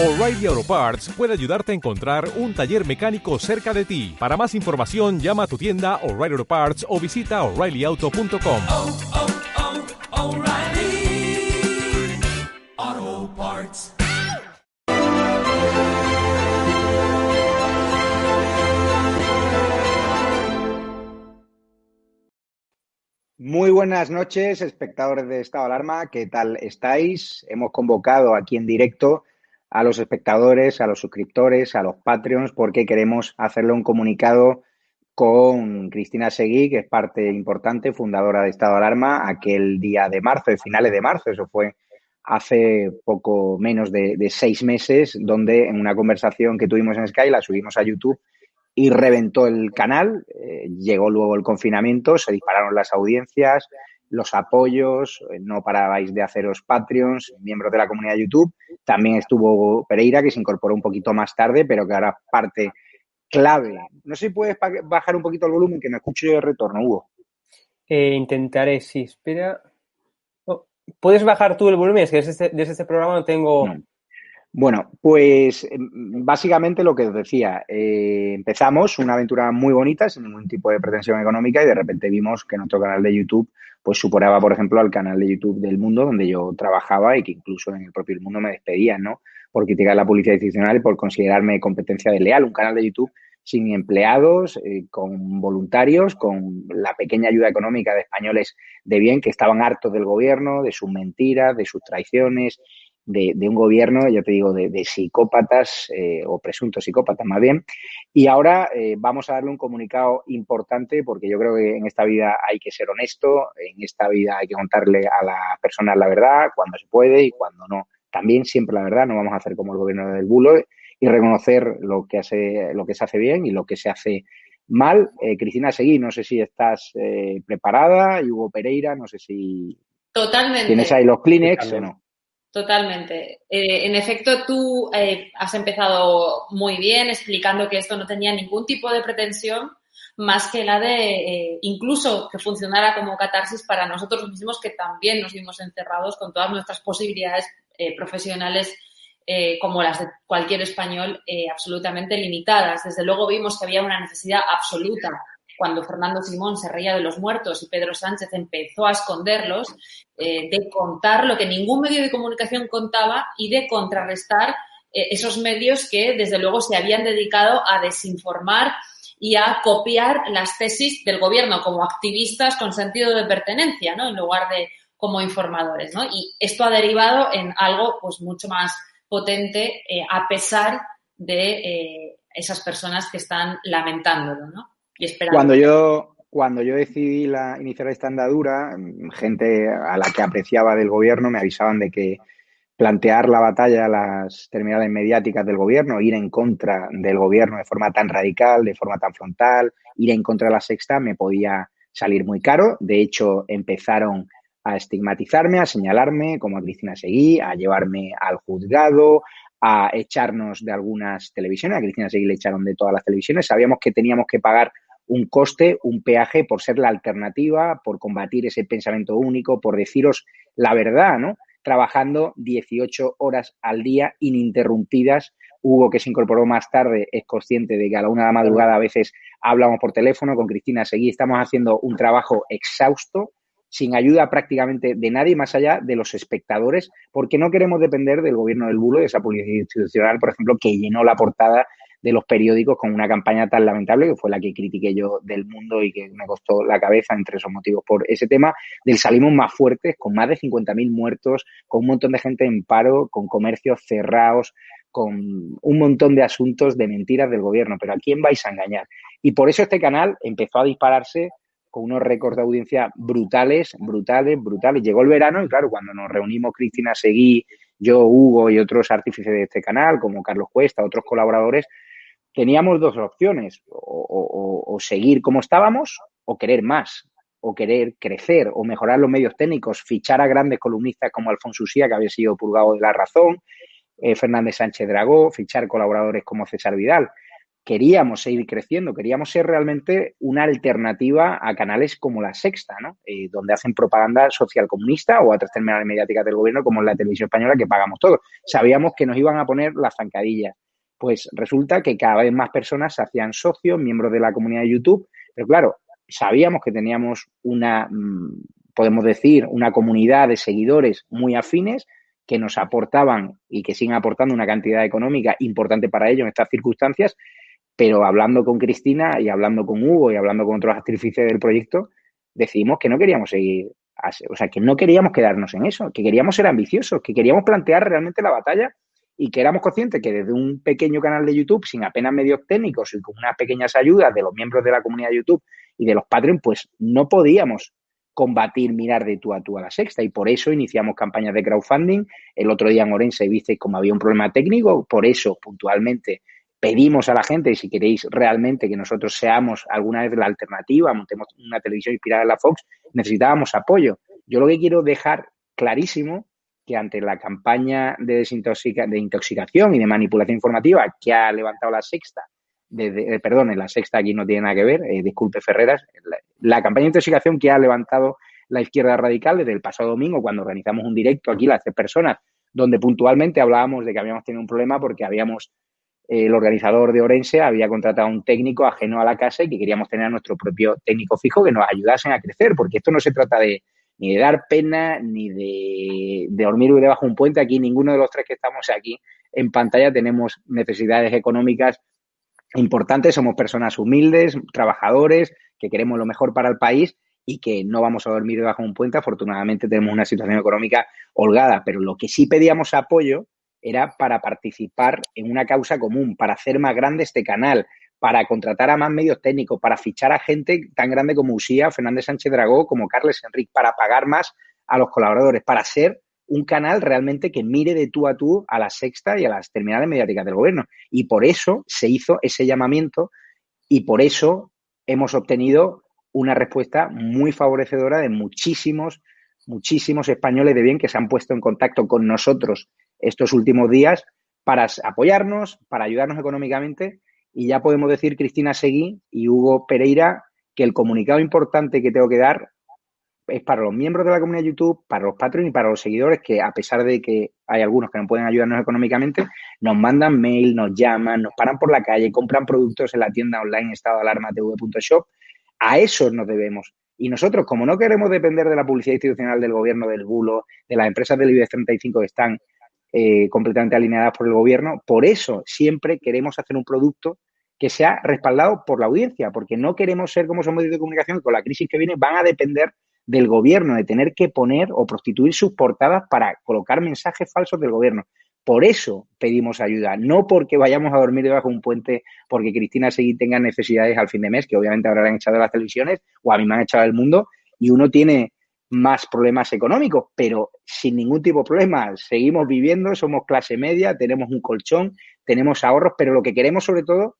O'Reilly Auto Parts puede ayudarte a encontrar un taller mecánico cerca de ti. Para más información, llama a tu tienda O'Reilly Auto Parts o visita oreillyauto.com. oh, oh, O'Reilly Auto Parts. Muy buenas noches, espectadores de Estado de Alarma. ¿Qué tal estáis? Hemos convocado aquí en directo a los espectadores, a los suscriptores, a los Patreons, porque queremos hacerle un comunicado con Cristina Seguí, que es parte importante, fundadora de Estado de Alarma, aquel día de marzo, de finales de marzo, eso fue hace poco menos de, seis meses, donde en una conversación que tuvimos en Sky, la subimos a YouTube, y reventó el canal. Eh, llegó luego el confinamiento, se dispararon las audiencias, los apoyos, eh, no parabais de haceros Patreons, miembros de la comunidad de YouTube. También estuvo Pereira, que se incorporó un poquito más tarde, pero que ahora parte clave. No sé si puedes bajar un poquito el volumen, que me escucho yo de retorno, Hugo. Eh, intentaré, sí, espera. Oh, ¿Puedes bajar tú el volumen? Es que desde este, desde este programa no tengo. No. Bueno, pues eh, básicamente lo que os decía, eh, empezamos una aventura muy bonita, sin ningún tipo de pretensión económica, y de repente vimos que nuestro canal de YouTube pues superaba, por ejemplo, al canal de YouTube del Mundo, donde yo trabajaba y que incluso en el propio Mundo me despedían, ¿no? Por criticar la publicidad institucional y por considerarme competencia desleal. Un canal de YouTube sin empleados, eh, con voluntarios, con la pequeña ayuda económica de españoles de bien que estaban hartos del gobierno, de sus mentiras, de sus traiciones, de, de un gobierno, yo te digo, de, de psicópatas eh, o presuntos psicópatas más bien. Y ahora eh, vamos a darle un comunicado importante porque yo creo que en esta vida hay que ser honesto, en esta vida hay que contarle a las personas la verdad cuando se puede y cuando no. También siempre la verdad, no vamos a hacer como el gobierno del bulo y reconocer lo que, hace, lo que se hace bien y lo que se hace mal. Eh, Cristina Seguí, no sé si estás eh, preparada, y Hugo Pereira, no sé si Totalmente. tienes ahí los Kleenex o no. Totalmente. Eh, en efecto, tú eh, has empezado muy bien explicando que esto no tenía ningún tipo de pretensión más que la de eh, incluso que funcionara como catarsis para nosotros mismos que también nos vimos encerrados con todas nuestras posibilidades profesionales como las de cualquier español absolutamente limitadas. Desde luego vimos que había una necesidad absoluta cuando Fernando Simón se reía de los muertos y Pedro Sánchez empezó a esconderlos, eh, de contar lo que ningún medio de comunicación contaba y de contrarrestar eh, esos medios que desde luego se habían dedicado a desinformar y a copiar las tesis del gobierno como activistas con sentido de pertenencia, ¿no? En lugar de como informadores, ¿no? Y esto ha derivado en algo pues mucho más potente eh, a pesar de esas personas que están lamentándolo, ¿no? Cuando yo, cuando yo decidí la, iniciar esta andadura, mm, gente a la que apreciaba del gobierno me avisaban de que plantear la batalla a las terminales mediáticas del gobierno, ir en contra del gobierno de forma tan radical, de forma tan frontal, ir en contra de la sexta, me podía salir muy caro. De hecho, empezaron a estigmatizarme, a señalarme como a Cristina Seguí, a llevarme al juzgado, a echarnos de algunas televisiones. A Cristina Seguí le echaron de todas las televisiones. Sabíamos que teníamos que pagar un coste, un peaje por ser la alternativa, por combatir ese pensamiento único, por deciros la verdad, ¿no? Trabajando 18 horas al día ininterrumpidas. Hugo, que se incorporó más tarde, es consciente de que a la una de la madrugada a veces hablamos por teléfono con Cristina Seguí. Estamos haciendo un trabajo exhausto, sin ayuda prácticamente de nadie más allá de los espectadores, porque no queremos depender del gobierno del bulo, de esa publicidad institucional, por ejemplo, que llenó la portada de los periódicos con una campaña tan lamentable, que fue la que critiqué yo del mundo y que me costó la cabeza entre esos motivos por ese tema, del salimos más fuertes, con más de 50.000 muertos, con un montón de gente en paro, con comercios cerrados, con un montón de asuntos de mentiras del gobierno. Pero ¿a quién vais a engañar? Y por eso este canal empezó a dispararse con unos récords de audiencia brutales, brutales, brutales. Llegó el verano y claro, cuando nos reunimos Cristina Seguí, yo, Hugo y otros artífices de este canal, como Carlos Cuesta, otros colaboradores, teníamos dos opciones, o, seguir como estábamos o querer más, o querer crecer, o mejorar los medios técnicos, fichar a grandes columnistas como Alfonso Usía, que había sido purgado de la razón, eh, Fernández Sánchez Dragó, fichar colaboradores como César Vidal. queríamos seguir creciendo, queríamos ser realmente una alternativa a canales como La Sexta, ¿no? Eh, donde hacen propaganda social comunista o a otras terminales mediáticas del gobierno como la televisión española que pagamos todos. Sabíamos que nos iban a poner las zancadillas. Pues resulta que cada vez más personas se hacían socios, miembros de la comunidad de YouTube, pero claro, sabíamos que teníamos una, mm, podemos decir, una comunidad de seguidores muy afines que nos aportaban y que siguen aportando una cantidad económica importante para ellos en estas circunstancias, pero hablando con Cristina y hablando con Hugo y hablando con otros artífices del proyecto, decidimos que no queríamos seguir, o sea, que no queríamos quedarnos en eso, que queríamos ser ambiciosos, que queríamos plantear realmente la batalla y que éramos conscientes que desde un pequeño canal de YouTube, sin apenas medios técnicos y con unas pequeñas ayudas de los miembros de la comunidad de YouTube y de los Patreon, pues no podíamos combatir, mirar de tú a tú a la sexta. Y por eso iniciamos campañas de crowdfunding. El otro día en Orense viste como había un problema técnico, por eso puntualmente pedimos a la gente, si queréis realmente que nosotros seamos alguna vez la alternativa, montemos una televisión inspirada en la Fox, necesitábamos apoyo. Yo lo que quiero dejar clarísimo que ante la campaña de, desintoxica, de intoxicación y de manipulación informativa que ha levantado la sexta, de, eh, perdón, la sexta aquí no tiene nada que ver, eh, disculpe Ferreras, la, campaña de intoxicación que ha levantado la izquierda radical desde el pasado domingo, cuando organizamos un directo aquí, las tres personas, donde puntualmente hablábamos de que habíamos tenido un problema porque habíamos el organizador de Orense había contratado a un técnico ajeno a la casa y que queríamos tener a nuestro propio técnico fijo que nos ayudasen a crecer, porque esto no se trata de ni de dar pena ni de, dormir debajo de un puente. Aquí ninguno de los tres que estamos aquí en pantalla tenemos necesidades económicas importantes, somos personas humildes, trabajadores, que queremos lo mejor para el país y que no vamos a dormir debajo de un puente. Afortunadamente tenemos una situación económica holgada, pero lo que sí pedíamos apoyo era para participar en una causa común, para hacer más grande este canal, para contratar a más medios técnicos, para fichar a gente tan grande como Usía, Fernández Sánchez Dragó, como Carles Enrique, para pagar más a los colaboradores, para ser un canal realmente que mire de tú a tú a la sexta y a las terminales mediáticas del gobierno. Y por eso se hizo ese llamamiento y por eso hemos obtenido una respuesta muy favorecedora de muchísimos, muchísimos españoles de bien que se han puesto en contacto con nosotros estos últimos días para apoyarnos, para ayudarnos económicamente. Y ya podemos decir, Cristina Seguí y Hugo Pereira, que el comunicado importante que tengo que dar es para los miembros de la comunidad de YouTube, para los patrones y para los seguidores que, a pesar de que hay algunos que no pueden ayudarnos económicamente, nos mandan mail, nos llaman, nos paran por la calle, compran productos en la tienda online estado de alarma tv.shop. A eso nos debemos. Y nosotros, como no queremos depender de la publicidad institucional del gobierno, del bulo, de las empresas del IBEX 35 que están eh, completamente alineadas por el gobierno. Por eso siempre queremos hacer un producto que sea respaldado por la audiencia, porque no queremos ser como son medios de comunicación que con la crisis que viene van a depender del gobierno, de tener que poner o prostituir sus portadas para colocar mensajes falsos del gobierno. Por eso pedimos ayuda, no porque vayamos a dormir debajo de un puente porque Cristina Seguí tenga necesidades al fin de mes, que obviamente han echado las televisiones o a mí me han echado del mundo, y uno tiene más problemas económicos, pero sin ningún tipo de problema. Seguimos viviendo, somos clase media, tenemos un colchón, tenemos ahorros, pero lo que queremos sobre todo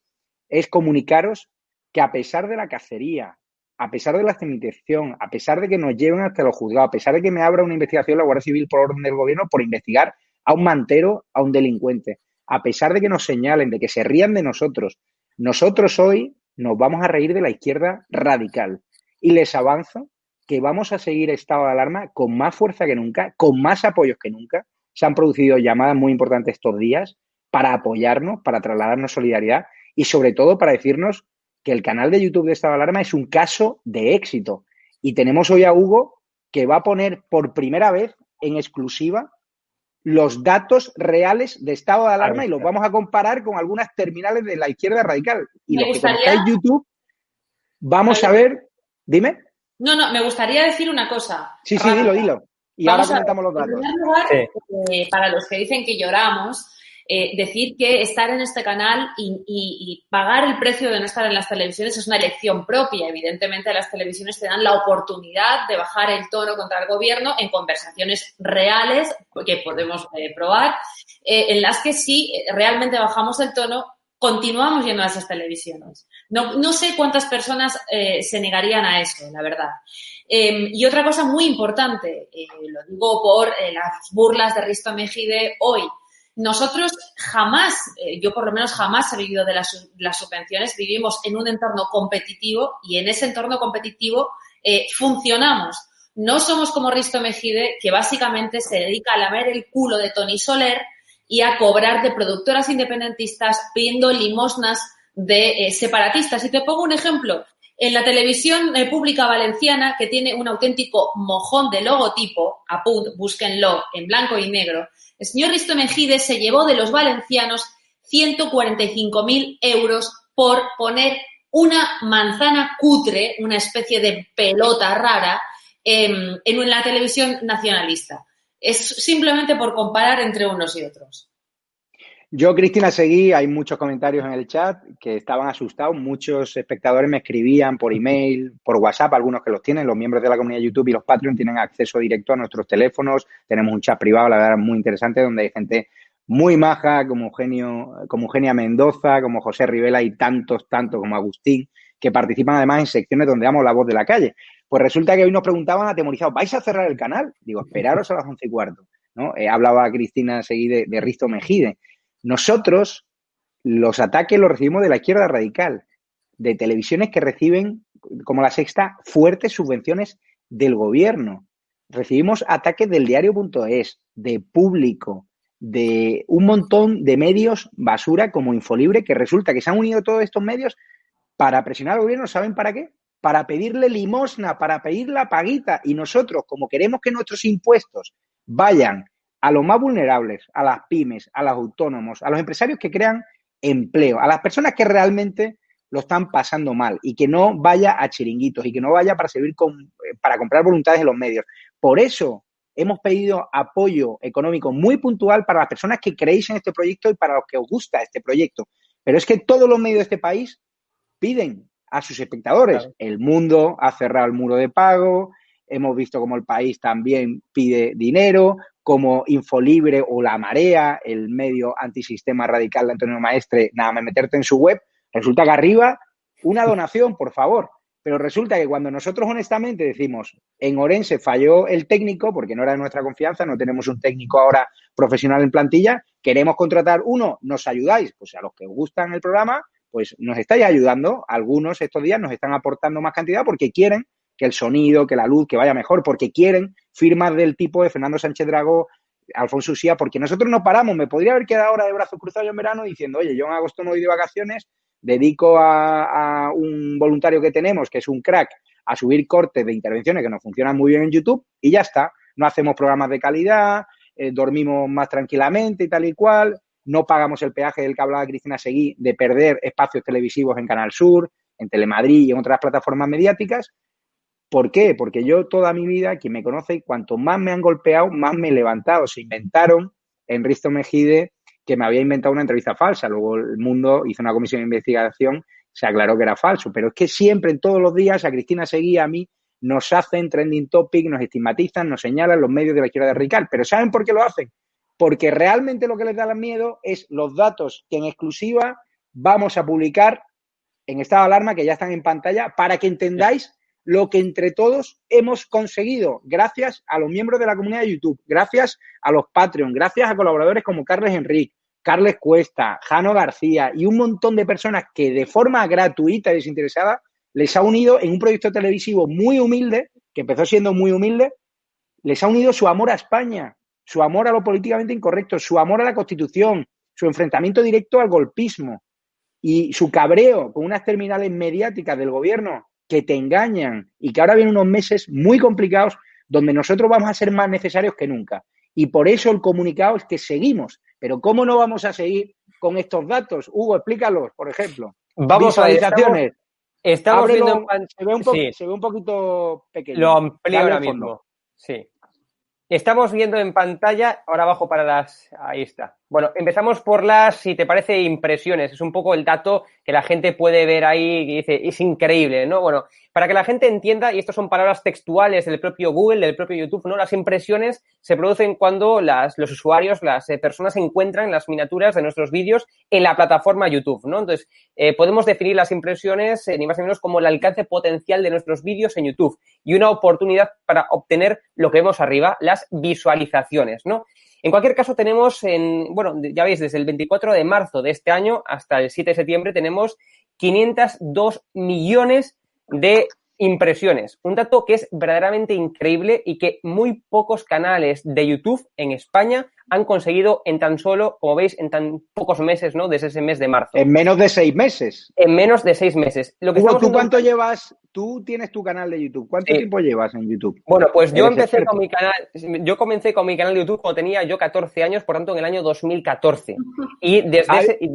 es comunicaros que a pesar de la cacería, a pesar de la cemitación, a pesar de que nos lleven hasta los juzgados, a pesar de que me abra una investigación la Guardia Civil por orden del gobierno por investigar a un mantero, a un delincuente, a pesar de que nos señalen, de que se rían de nosotros, nosotros hoy nos vamos a reír de la izquierda radical. Y les avanzo que vamos a seguir estado de alarma con más fuerza que nunca, con más apoyos que nunca. Se han producido llamadas muy importantes estos días para apoyarnos, para trasladarnos solidaridad y sobre todo para decirnos que el canal de YouTube de estado de alarma es un caso de éxito. Y tenemos hoy a Hugo que va a poner por primera vez en exclusiva los datos reales de estado de alarma y los vamos a comparar con algunas terminales de la izquierda radical. Y Me los que gustaría- conozcáis YouTube, vamos a ver, dime. No, no, me gustaría decir una cosa. Sí, sí, dilo, dilo. Y Vamos ahora a ver, comentamos los En datos. primer lugar, Sí. eh, para los que dicen que lloramos, eh, decir que estar en este canal y, pagar el precio de no estar en las televisiones es una elección propia. Evidentemente, las televisiones te dan la oportunidad de bajar el tono contra el gobierno en conversaciones reales que podemos eh, probar, eh, en las que eh, realmente bajamos el tono, continuamos yendo a esas televisiones. No, no sé cuántas personas se negarían a eso, la verdad. Eh, y otra cosa muy importante, lo digo por las burlas de Risto Mejide hoy, nosotros jamás, eh, yo por lo menos jamás he vivido de las, subvenciones, vivimos en un entorno competitivo y en ese entorno competitivo eh, funcionamos. No somos como Risto Mejide, que básicamente se dedica a lamer el culo de Tony Soler y a cobrar de productoras independentistas pidiendo limosnas de eh, separatistas. Y te pongo un ejemplo. En la televisión pública valenciana, que tiene un auténtico mojón de logotipo, apunt, búsquenlo en blanco y negro, el señor Risto Mejide se llevó de los valencianos 145.000 euros por poner una manzana cutre, una especie de pelota rara, en, en la televisión nacionalista. Es simplemente por comparar entre unos y otros. Yo, Cristina, seguí, hay muchos comentarios en el chat que estaban asustados, muchos espectadores me escribían por email, por WhatsApp, algunos que los tienen, los miembros de la comunidad YouTube y los Patreon tienen acceso directo a nuestros teléfonos, tenemos un chat privado, la verdad, muy interesante, donde hay gente muy maja, como Eugenio, como Eugenia Mendoza, como José Rivela y tantos, tantos como Agustín, que participan además en secciones donde damos la voz de la calle. Pues resulta que hoy nos preguntaban atemorizados, ¿vais a cerrar el canal? Digo, esperaros a las once y cuarto. ¿no? Eh, hablaba Cristina seguí de, de Risto Mejide. Nosotros los ataques los recibimos de la izquierda radical, de televisiones que reciben, como la sexta, fuertes subvenciones del gobierno. Recibimos ataques del diario.es, de público, de un montón de medios basura como Infolibre, que resulta que se han unido todos estos medios para presionar al gobierno, ¿saben para qué? Para pedirle limosna, para pedir la paguita. Y nosotros, como queremos que nuestros impuestos vayan a los más vulnerables, a las pymes, a los autónomos, a los empresarios que crean empleo, a las personas que realmente lo están pasando mal y que no vaya a chiringuitos y que no vaya para servir con, eh, para comprar voluntades en los medios. Por eso hemos pedido apoyo económico muy puntual para las personas que creéis en este proyecto y para los que os gusta este proyecto. Pero es que todos los medios de este país piden a sus espectadores. Claro. El mundo ha cerrado el muro de pago, hemos visto como el país también pide dinero, como Infolibre o La Marea, el medio antisistema radical de Antonio Maestre, nada más meterte en su web, resulta que arriba una donación, por favor. Pero resulta que cuando nosotros honestamente decimos, en Orense falló el técnico, porque no era de nuestra confianza, no tenemos un técnico ahora profesional en plantilla, queremos contratar uno, nos ayudáis, pues a los que os gustan el programa, pues nos estáis ayudando. Algunos estos días nos están aportando más cantidad porque quieren que el sonido, que la luz, que vaya mejor, porque quieren firmas del tipo de Fernando Sánchez Dragó, Alfonso Usía, porque nosotros no paramos. Me podría haber quedado ahora de brazos cruzados en verano diciendo, oye, yo en agosto no voy de vacaciones, dedico a, un voluntario que tenemos, que es un crack, a subir cortes de intervenciones que nos funcionan muy bien en YouTube y ya está. No hacemos programas de calidad, eh, dormimos más tranquilamente y tal y cual, no pagamos el peaje del que hablaba Cristina Seguí de perder espacios televisivos en Canal Sur, en Telemadrid y en otras plataformas mediáticas, ¿Por qué? Porque yo toda mi vida, quien me conoce, cuanto más me han golpeado, más me he levantado. Se inventaron en Risto Mejide que me había inventado una entrevista falsa. Luego el mundo hizo una comisión de investigación, se aclaró que era falso. Pero es que siempre, en todos los días, a Cristina Seguía, a mí, nos hacen trending topic, nos estigmatizan, nos señalan los medios de la izquierda radical. Pero ¿saben por qué lo hacen? Porque realmente lo que les da miedo es los datos que en exclusiva vamos a publicar en estado de alarma, que ya están en pantalla, para que entendáis lo que entre todos hemos conseguido, gracias a los miembros de la comunidad de YouTube, gracias a los Patreon, gracias a colaboradores como Carles Enrique, Carles Cuesta, Jano García y un montón de personas que de forma gratuita y desinteresada les ha unido en un proyecto televisivo muy humilde, que empezó siendo muy humilde, les ha unido su amor a España, su amor a lo políticamente incorrecto, su amor a la Constitución, su enfrentamiento directo al golpismo y su cabreo con unas terminales mediáticas del gobierno que te engañan y que ahora vienen unos meses muy complicados donde nosotros vamos a ser más necesarios que nunca. Y por eso el comunicado es que seguimos. Pero ¿cómo no vamos a seguir con estos datos? Hugo, explícalos, por ejemplo. Vamos Visualizaciones. Estamos, estamos viendo se, ve un sí. se ve un poquito pequeño. Lo amplio ahora mismo. Sí. Estamos viendo en pantalla, ahora abajo para las... Ahí está. Bueno, empezamos por las, si te parece, impresiones. Es un poco el dato que la gente puede ver ahí y dice, es increíble, ¿no? Bueno, para que la gente entienda, y estas son palabras textuales del propio Google, del propio YouTube, ¿no? Las impresiones se producen cuando las, los usuarios, las eh, personas encuentran las miniaturas de nuestros vídeos en la plataforma YouTube, ¿no? Entonces, eh, podemos definir las impresiones eh, ni más ni menos como el alcance potencial de nuestros vídeos en YouTube y una oportunidad para obtener lo que vemos arriba, las visualizaciones, ¿no? En cualquier caso, tenemos, en, bueno, ya veis, desde el 24 de marzo de este año hasta el 7 de septiembre tenemos 502 millones de impresiones. Un dato que es verdaderamente increíble y que muy pocos canales de YouTube en España han conseguido en tan solo, como veis, en tan pocos meses, ¿no? Desde ese mes de marzo. En menos de seis meses. En menos de seis meses. Lo que Hugo, ¿tú cuánto llevas? Tú tienes tu canal de YouTube. ¿Cuánto tiempo llevas en YouTube? Bueno, pues yo empecé con mi canal, yo comencé con mi canal de YouTube cuando tenía yo 14 años, por tanto, en el año 2014. Y desde, ese, y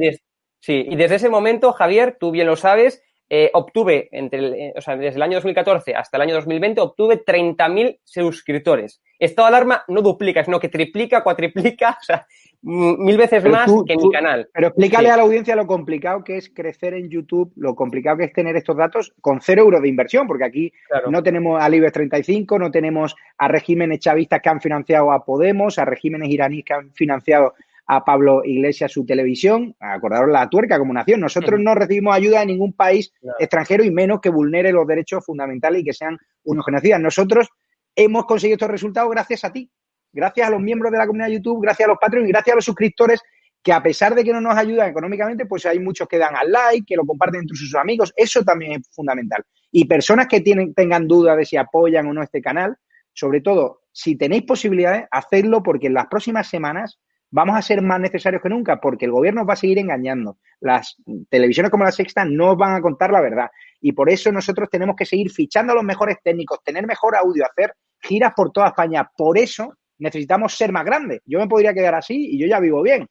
sí, y desde ese momento, Javier, tú bien lo sabes, eh, obtuve, entre eh, o sea, desde el año 2014 hasta el año 2020, obtuve 30.000 suscriptores. Estado de alarma no duplica, sino que triplica, cuatriplica, o sea, mil veces más que mi canal. Pero explícale a la audiencia lo complicado que es crecer en YouTube, lo complicado que es tener estos datos con cero euros de inversión, porque aquí no tenemos a Libes 35, no tenemos a regímenes chavistas que han financiado a Podemos, a regímenes iraníes que han financiado a Pablo Iglesias su televisión, acordaros la tuerca como nación. Nosotros no recibimos ayuda de ningún país extranjero y menos que vulnere los derechos fundamentales y que sean unos genocidas. Nosotros hemos conseguido estos resultados gracias a ti, gracias a los miembros de la comunidad de YouTube, gracias a los patrones y gracias a los suscriptores que a pesar de que no nos ayudan económicamente, pues hay muchos que dan al like, que lo comparten entre sus amigos. Eso también es fundamental. Y personas que tienen, tengan dudas de si apoyan o no este canal, sobre todo, si tenéis posibilidades, hacedlo porque en las próximas semanas vamos a ser más necesarios que nunca porque el gobierno va a seguir engañando. Las televisiones como la Sexta no van a contar la verdad. Y por eso nosotros tenemos que seguir fichando a los mejores técnicos, tener mejor audio, hacer giras por toda España. Por eso necesitamos ser más grandes. Yo me podría quedar así y yo ya vivo bien.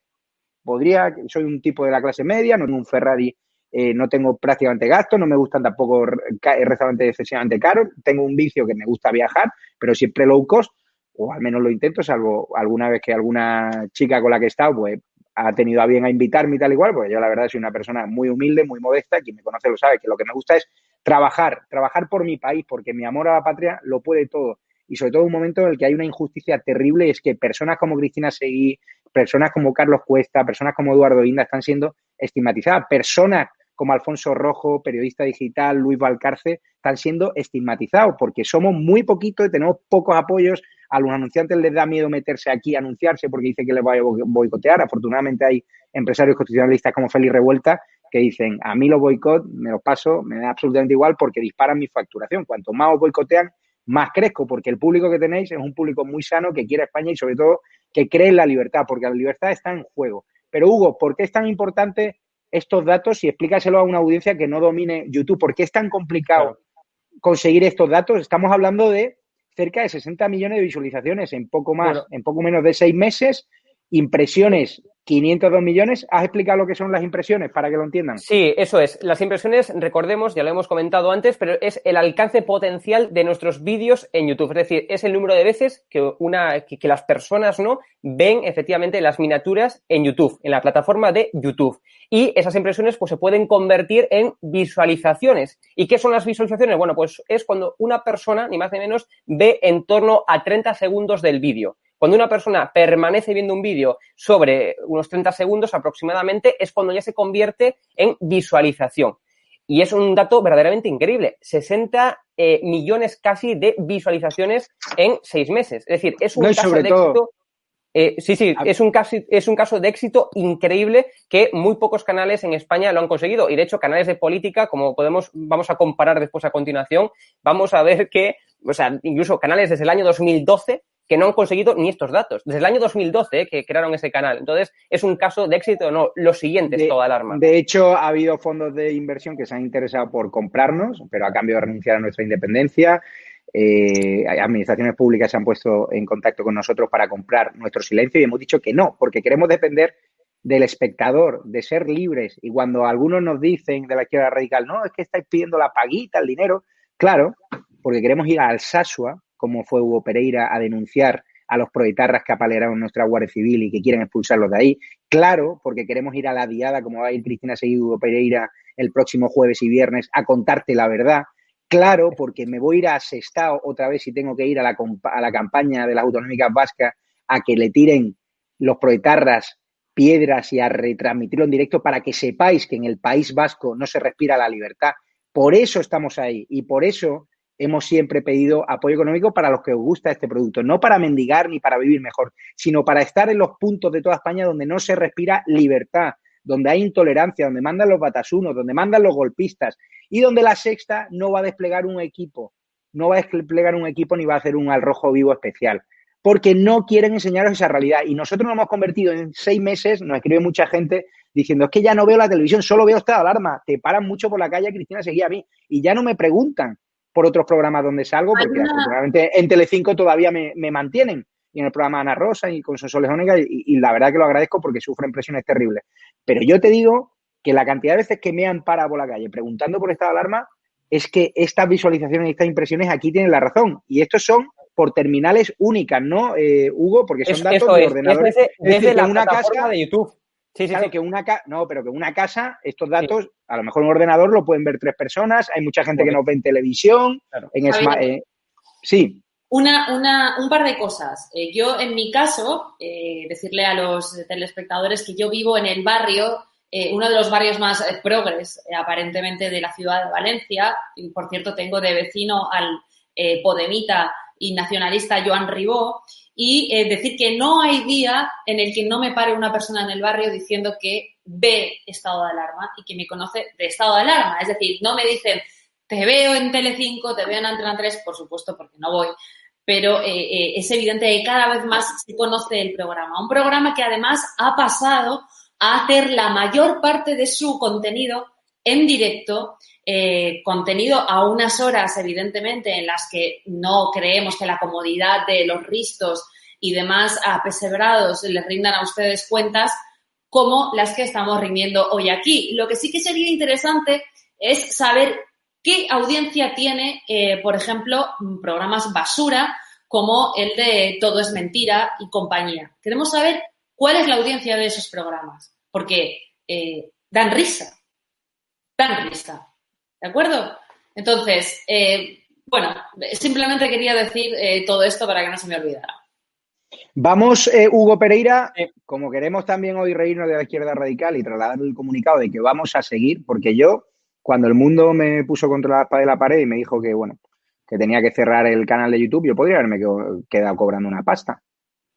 Podría, soy un tipo de la clase media, no tengo un Ferrari, eh, no tengo prácticamente gastos, no me gustan tampoco restaurantes excesivamente caros, tengo un vicio que me gusta viajar, pero siempre low cost o al menos lo intento, salvo alguna vez que alguna chica con la que he estado, pues ha tenido a bien a invitarme y tal igual, pues yo la verdad soy una persona muy humilde, muy modesta, quien me conoce lo sabe, que lo que me gusta es trabajar, trabajar por mi país, porque mi amor a la patria lo puede todo. Y sobre todo un momento en el que hay una injusticia terrible, es que personas como Cristina Seguí, personas como Carlos Cuesta, personas como Eduardo Inda están siendo estigmatizadas, personas como Alfonso Rojo, periodista digital, Luis Valcarce, están siendo estigmatizados porque somos muy poquitos y tenemos pocos apoyos. A los anunciantes les da miedo meterse aquí a anunciarse porque dice que les va a boicotear. Afortunadamente hay empresarios constitucionalistas como Félix Revuelta que dicen, a mí los boicot me los paso, me da absolutamente igual porque disparan mi facturación. Cuanto más os boicotean, más crezco, porque el público que tenéis es un público muy sano que quiere España y sobre todo que cree en la libertad, porque la libertad está en juego. Pero Hugo, ¿por qué es tan importante estos datos y explícaselo a una audiencia que no domine YouTube. ¿Por qué es tan complicado conseguir estos datos? Estamos hablando de cerca de 60 millones de visualizaciones en poco más, en poco menos de seis meses, impresiones 502 millones. ¿Has explicado lo que son las impresiones para que lo entiendan? Sí, eso es. Las impresiones, recordemos, ya lo hemos comentado antes, pero es el alcance potencial de nuestros vídeos en YouTube. Es decir, es el número de veces que, una, que, las personas no ven efectivamente las miniaturas en YouTube, en la plataforma de YouTube. Y esas impresiones pues, se pueden convertir en visualizaciones. ¿Y qué son las visualizaciones? Bueno, pues es cuando una persona, ni más ni menos, ve en torno a 30 segundos del vídeo. Cuando una persona permanece viendo un vídeo sobre unos 30 segundos aproximadamente, es cuando ya se convierte en visualización. Y es un dato verdaderamente increíble. 60 eh, millones casi de visualizaciones en seis meses. Es decir, es un caso de éxito. Eh, sí, sí, es un, caso, es un caso de éxito increíble que muy pocos canales en España lo han conseguido. Y de hecho, canales de política, como podemos, vamos a comparar después a continuación, vamos a ver que, o sea, incluso canales desde el año 2012 que no han conseguido ni estos datos. Desde el año 2012 eh, que crearon ese canal. Entonces, es un caso de éxito o no. Lo siguiente es toda alarma. De hecho, ha habido fondos de inversión que se han interesado por comprarnos, pero a cambio de renunciar a nuestra independencia. Eh, administraciones públicas se han puesto en contacto con nosotros para comprar nuestro silencio y hemos dicho que no, porque queremos depender del espectador, de ser libres. Y cuando algunos nos dicen de la izquierda radical, no, es que estáis pidiendo la paguita, el dinero, claro, porque queremos ir a Alsasua como fue Hugo Pereira, a denunciar a los proetarras que apalearon nuestra Guardia Civil y que quieren expulsarlos de ahí. Claro, porque queremos ir a la diada, como va a ir Cristina Seguido Hugo Pereira el próximo jueves y viernes, a contarte la verdad. Claro, porque me voy a ir a Sestao otra vez y tengo que ir a la, a la campaña de las autonómicas vascas a que le tiren los proetarras piedras y a retransmitirlo en directo para que sepáis que en el País Vasco no se respira la libertad. Por eso estamos ahí y por eso hemos siempre pedido apoyo económico para los que os gusta este producto, no para mendigar ni para vivir mejor, sino para estar en los puntos de toda España donde no se respira libertad, donde hay intolerancia, donde mandan los batasunos, donde mandan los golpistas y donde la sexta no va a desplegar un equipo, no va a desplegar un equipo ni va a hacer un al rojo vivo especial, porque no quieren enseñaros esa realidad. Y nosotros nos hemos convertido en seis meses, nos escribe mucha gente diciendo, es que ya no veo la televisión, solo veo estado de alarma, te paran mucho por la calle, Cristina seguía a mí, y ya no me preguntan por otros programas donde salgo, porque afortunadamente en Telecinco todavía me, me mantienen, y en el programa Ana Rosa y con Sonsoles Ónega, y, y la verdad que lo agradezco porque sufren presiones terribles. Pero yo te digo que la cantidad de veces que me han parado por la calle preguntando por estado de alarma, es que estas visualizaciones y estas impresiones aquí tienen la razón. Y estos son por terminales únicas, ¿no, eh, Hugo? Porque son Es- datos eso de es, ordenadores. desde, Es decir, la una plataforma casa- de YouTube. Sí, sí, Claro sí. que una casa, no, pero que una casa, estos datos, a lo mejor en un ordenador lo pueden ver tres personas, hay mucha gente que nos ve en televisión, Claro. en ver. eh, sí, Una, una, un par de cosas. Eh, yo, en mi caso, eh, decirle a los telespectadores que yo vivo en el barrio, eh, uno de los barrios más eh, progres, eh, aparentemente, de la ciudad de Valencia. Y, por cierto, tengo de vecino al eh, podemita y nacionalista Joan Ribó. Y eh, decir que no hay día en el que no me pare una persona en el barrio diciendo que ve estado de alarma y que me conoce de estado de alarma. Es decir, no me dicen, te veo en Telecinco, te veo en Antena 3, por supuesto, porque no voy, pero eh, eh, es evidente que cada vez más se conoce el programa. Un programa que además ha pasado a hacer la mayor parte de su contenido en directo, eh, contenido a unas horas, evidentemente, en las que no creemos que la comodidad de los ristos y demás apesebrados les rindan a ustedes cuentas como las que estamos rindiendo hoy aquí. Lo que sí que sería interesante es saber qué audiencia tiene, eh, por ejemplo, programas basura como el de Todo es mentira y compañía. Queremos saber cuál es la audiencia de esos programas, porque eh, dan risa, risa, ¿de acuerdo? Entonces, eh, bueno, simplemente quería decir eh, todo esto para que no se me olvidara. Vamos, eh, Hugo Pereira, como queremos también hoy reírnos de la izquierda radical y trasladar el comunicado de que vamos a seguir, porque yo, cuando el mundo me puso contra la espada de la pared y me dijo que, bueno, que tenía que cerrar el canal de YouTube, yo podría haberme quedado cobrando una pasta,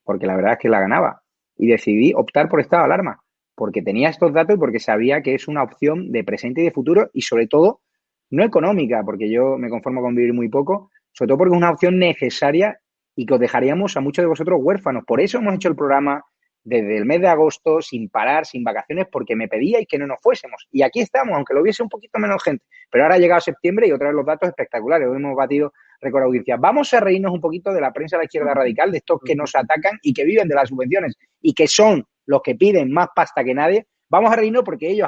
porque la verdad es que la ganaba. Y decidí optar por estado de alarma, porque tenía estos datos y porque sabía que es una opción de presente y de futuro y sobre todo no económica, porque yo me conformo con vivir muy poco, sobre todo porque es una opción necesaria y que os dejaríamos a muchos de vosotros huérfanos. Por eso hemos hecho el programa desde el mes de agosto, sin parar, sin vacaciones, porque me pedíais que no nos fuésemos. Y aquí estamos, aunque lo hubiese un poquito menos gente. Pero ahora ha llegado septiembre y otra vez los datos espectaculares. Hoy hemos batido récord audiencia. Vamos a reírnos un poquito de la prensa de la izquierda radical, de estos que nos atacan y que viven de las subvenciones y que son los que piden más pasta que nadie. Vamos a reírnos porque ellos,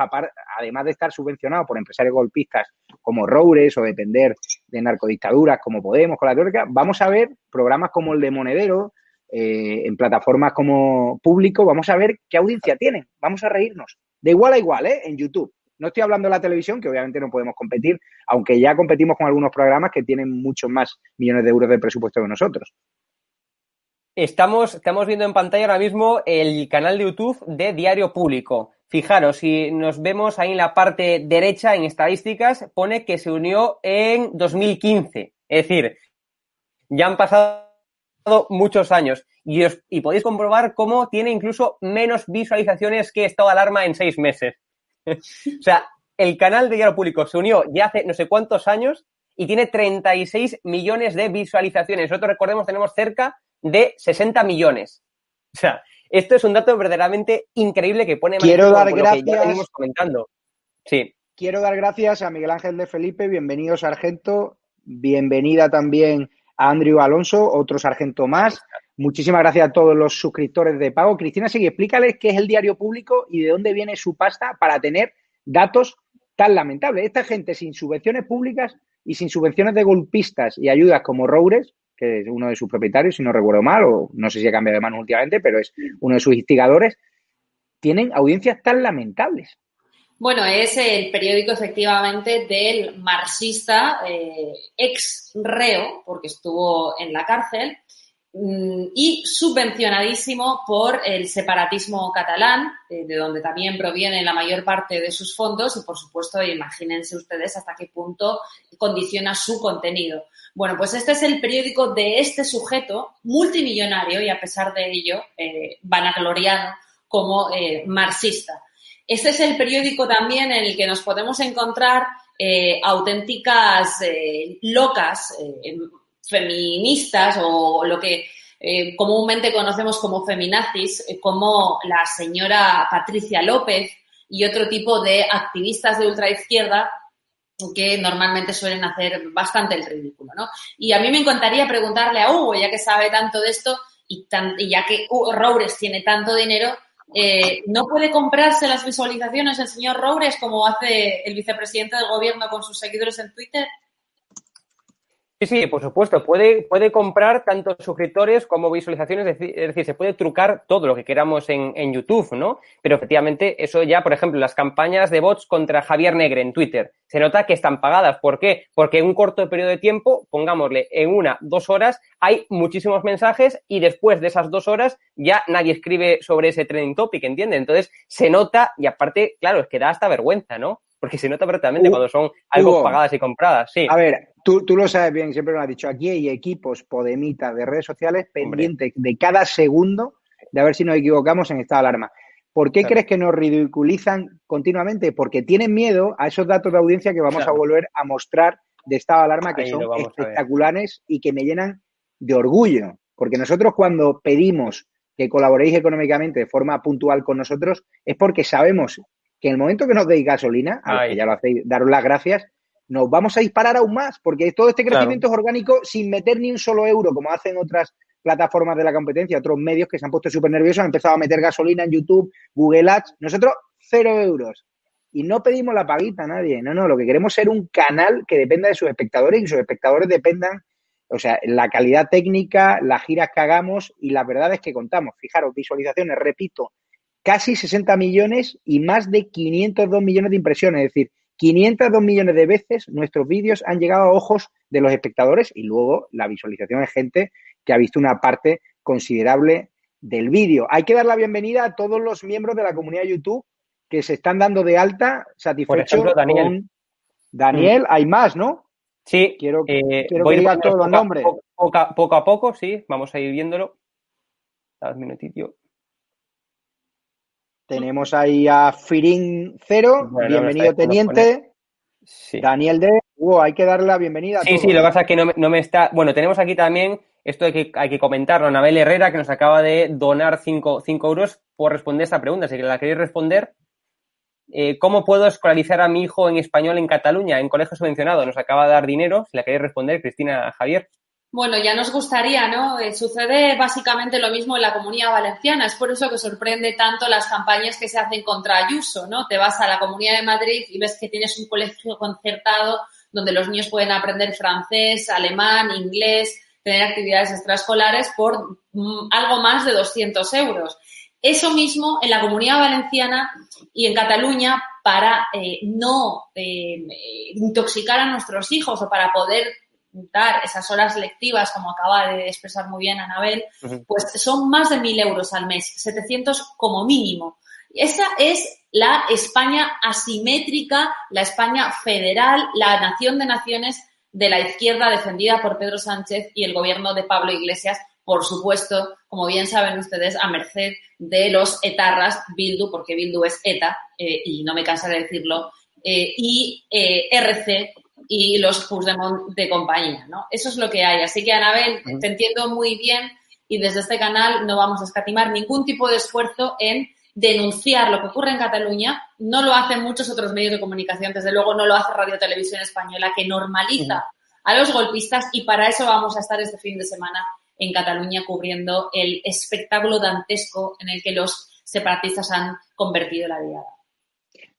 además de estar subvencionados por empresarios golpistas como Roures o depender de narcodictaduras como Podemos, con la teórica, vamos a ver programas como el de Monedero, eh, en plataformas como público, vamos a ver qué audiencia tienen, vamos a reírnos. De igual a igual, ¿eh? En YouTube. No estoy hablando de la televisión, que obviamente no podemos competir, aunque ya competimos con algunos programas que tienen muchos más millones de euros de presupuesto que nosotros. Estamos, estamos viendo en pantalla ahora mismo el canal de YouTube de Diario Público. Fijaros, si nos vemos ahí en la parte derecha, en estadísticas, pone que se unió en 2015. Es decir, ya han pasado muchos años y, os- y podéis comprobar cómo tiene incluso menos visualizaciones que Estado Alarma en seis meses. o sea, el canal de Diario Público se unió ya hace no sé cuántos años y tiene 36 millones de visualizaciones. Nosotros, recordemos, tenemos cerca de 60 millones. O sea, esto es un dato verdaderamente increíble que pone Quiero dar con lo que ya gracias. venimos comentando. Sí. Quiero dar gracias a Miguel Ángel de Felipe, bienvenido sargento, bienvenida también a Andrew Alonso, otro sargento más. Muchísimas gracias a todos los suscriptores de pago. Cristina, sigue, explícales qué es el diario público y de dónde viene su pasta para tener datos tan lamentables. Esta gente sin subvenciones públicas y sin subvenciones de golpistas y ayudas como Roures, que es uno de sus propietarios, si no recuerdo mal, o no sé si ha cambiado de manos últimamente, pero es uno de sus instigadores, tienen audiencias tan lamentables. Bueno, es el periódico efectivamente del marxista, eh, ex reo, porque estuvo en la cárcel, y subvencionadísimo por el separatismo catalán, eh, de donde también proviene la mayor parte de sus fondos y, por supuesto, imagínense ustedes hasta qué punto condiciona su contenido. Bueno, pues este es el periódico de este sujeto multimillonario y a pesar de ello eh, vanagloriado como eh, marxista. Este es el periódico también en el que nos podemos encontrar auténticas locas, feministas o lo que eh, comúnmente conocemos como feminazis, eh, como la señora Patricia López y otro tipo de activistas de ultraizquierda que normalmente suelen hacer bastante el ridículo, ¿no? Y a mí me encantaría preguntarle a Hugo, ya que sabe tanto de esto y, tan- y ya que Hugo Roures tiene tanto dinero, eh, ¿no puede comprarse las visualizaciones el señor Roures como hace el vicepresidente del gobierno con sus seguidores en Twitter? Sí, sí, por supuesto. Puede, puede comprar tanto suscriptores como visualizaciones, es decir, es decir, se puede trucar todo lo que queramos en, en YouTube, ¿no? Pero efectivamente, eso ya, por ejemplo, las campañas de bots contra Javier Negre en Twitter, se nota que están pagadas. ¿Por qué? Porque en un corto periodo de tiempo, pongámosle en una, dos horas, hay muchísimos mensajes y después de esas dos horas ya nadie escribe sobre ese trending topic, ¿entiendes? Entonces se nota y aparte, claro, es que da hasta vergüenza, ¿no? Porque se nota perfectamente Hugo, cuando son algo Hugo. pagadas y compradas, sí. A ver, tú, tú lo sabes bien, siempre lo has dicho. Aquí hay equipos podemitas de redes sociales pendientes de cada segundo de a ver si nos equivocamos en estado de alarma. ¿Por qué Claro. crees que nos ridiculizan continuamente? Porque tienen miedo a esos datos de audiencia que vamos Claro. a volver a mostrar de estado de alarma que Ahí son espectaculares y que me llenan de orgullo. Porque nosotros cuando pedimos que colaboréis económicamente de forma puntual con nosotros es porque sabemos que en el momento que nos deis gasolina, a los Ahí. que ya lo hacéis, daros las gracias, nos vamos a disparar aún más, porque todo este Claro. crecimiento es orgánico sin meter ni un solo euro, como hacen otras plataformas de la competencia, otros medios que se han puesto súper nerviosos, han empezado a meter gasolina en YouTube, Google Ads, nosotros cero euros. Y no pedimos la paguita a nadie, no, no, lo que queremos es ser un canal que dependa de sus espectadores y que sus espectadores dependan, o sea, la calidad técnica, las giras que hagamos y la verdad es que contamos, fijaros, visualizaciones, repito, casi 60 millones y más de 502 millones de impresiones. Es decir, 502 millones de veces nuestros vídeos han llegado a ojos de los espectadores y luego la visualización es gente que ha visto una parte considerable del vídeo. Hay que dar la bienvenida a todos los miembros de la comunidad de YouTube que se están dando de alta satisfechos ejemplo, Daniel. con Daniel. Hay más, ¿no? Sí, Quiero- eh, quiero voy que poniendo todos los nombres. Poco, poco a- poco a poco, sí, vamos a ir viéndolo. Dad un minutito. Tenemos ahí a Firin Cero, Bueno, bienvenido teniente. Sí. Daniel D. Hugo, hay que darle la bienvenida a Sí, todos. sí, lo que pasa es que no me, no me está. Bueno, tenemos aquí también, esto hay que, hay que comentarlo, Anabel Herrera, que nos acaba de donar 5 euros por responder esta pregunta. Si la queréis responder, eh, ¿cómo puedo escolarizar a mi hijo en español en Cataluña, en colegio subvencionado? Nos acaba de dar dinero. Si la queréis responder, Cristina Javier. Bueno, ya nos gustaría, ¿no? Eh, sucede básicamente lo mismo en la comunidad valenciana. Es por eso que sorprende tanto las campañas que se hacen contra Ayuso, ¿no? Te vas a la Comunidad de Madrid y ves que tienes un colegio concertado donde los niños pueden aprender francés, alemán, inglés, tener actividades extraescolares por mm, algo más de 200 euros. Eso mismo en la Comunidad Valenciana y en Cataluña para eh, no eh, eh, intoxicar a nuestros hijos o para poder esas horas lectivas, como acaba de expresar muy bien Anabel, pues son más de mil euros al mes, 700 como mínimo. Esa es la España asimétrica, la España federal, la nación de naciones de la izquierda defendida por Pedro Sánchez y el gobierno de Pablo Iglesias, por supuesto, como bien saben ustedes, a merced de los etarras, Bildu, porque Bildu es ETA, eh, y no me cansa de decirlo, eh, y eh, RC y los Puigdemont de compañía, ¿no? Eso es lo que hay. Así que, Anabel, te entiendo muy bien y desde este canal no vamos a escatimar ningún tipo de esfuerzo en denunciar lo que ocurre en Cataluña. No lo hacen muchos otros medios de comunicación, desde luego no lo hace Radio Televisión Española, que normaliza a los golpistas y para eso vamos a estar este fin de semana en Cataluña cubriendo el espectáculo dantesco en el que los separatistas han convertido la diada.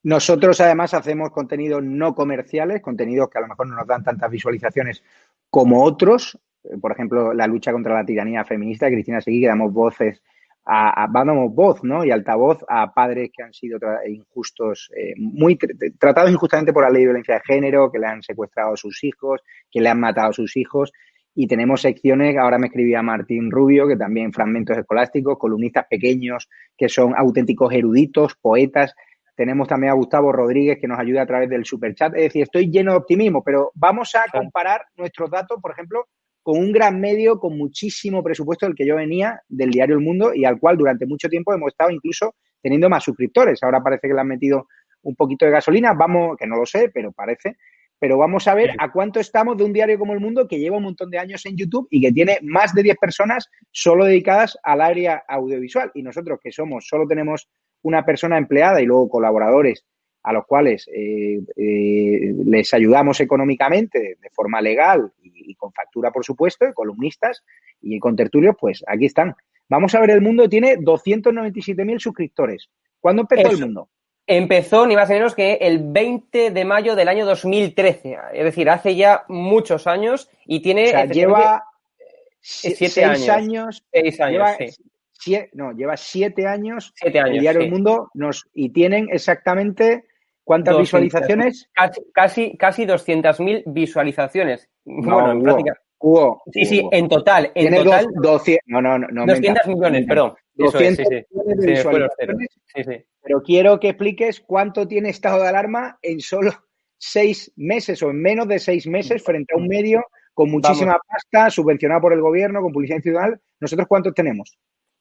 Nosotros además hacemos contenidos no comerciales, contenidos que a lo mejor no nos dan tantas visualizaciones como otros. Eh, Por ejemplo, la lucha contra la tiranía feminista, Cristina Seguí, que damos voces a, damos voz, ¿no? Y altavoz a padres que han sido injustos, eh, muy tr- tratados injustamente por la ley de violencia de género, que le han secuestrado a sus hijos, que le han matado a sus hijos. y tenemos secciones, ahora me escribía Martín Rubio, que también fragmentos escolásticos, columnistas pequeños, que son auténticos eruditos, poetas. Tenemos también a Gustavo Rodríguez, que nos ayuda a través del superchat. Es decir, estoy lleno de optimismo, pero vamos a comparar nuestros datos, por ejemplo, con un gran medio con muchísimo presupuesto del que yo venía del diario El Mundo y al cual durante mucho tiempo hemos estado incluso teniendo más suscriptores. Ahora parece que le han metido un poquito de gasolina, vamos, que no lo sé, pero parece pero vamos a ver a cuánto estamos de un diario como El Mundo que lleva un montón de años en YouTube y que tiene más de 10 personas solo dedicadas al área audiovisual. Y nosotros que somos, solo tenemos una persona empleada y luego colaboradores a los cuales eh, eh, les ayudamos económicamente de forma legal y, con factura, por supuesto, y columnistas y con tertulios, pues aquí están. Vamos a ver, El Mundo tiene 297.000 suscriptores. ¿Cuándo empezó El Mundo? Empezó ni más ni menos que el 20 de mayo del año 2013, es decir, hace ya muchos años y tiene... O sea, lleva siete seis años. años. Seis años, lleva, sí. No, lleva siete años. Siete años, el diario sí. El Mundo nos, y tienen exactamente cuántas 200. visualizaciones. Casi, casi, casi 200.000 visualizaciones. No, bueno, en práctica- Hugo, Sí, sí, en total. En Tiene total, dos- 200, no, no, no, no 200 mientas, millones, perdón. Eso es, sí, 200 sí. millones de visualizaciones, Sí, pero quiero que expliques cuánto tiene estado de alarma en solo seis meses o en menos de seis meses frente a un medio con muchísima pasta, subvencionado por el gobierno, con publicidad institucional. ¿Nosotros cuántos tenemos?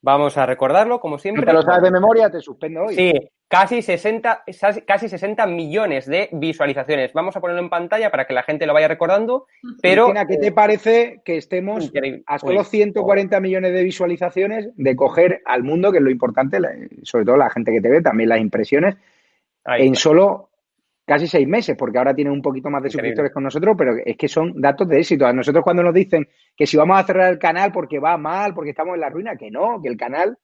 Vamos a recordarlo, como Si siempre. te lo sabes de memoria, te suspendo hoy. Sí, casi 60, casi 60 millones de visualizaciones. Vamos a ponerlo en pantalla para que la gente lo vaya recordando, pero... Cristina, ¿qué te parece que estemos Increíble. a solo Uy, 140 millones de visualizaciones de coger al mundo, que es lo importante, la- sobre todo la gente que te ve, también las impresiones, en solo casi seis meses, porque ahora tienen un poquito más de Increíble. suscriptores con nosotros, pero es que son datos de éxito. A nosotros cuando nos dicen que si vamos a cerrar el canal porque va mal, porque estamos en la ruina, que no, que el canal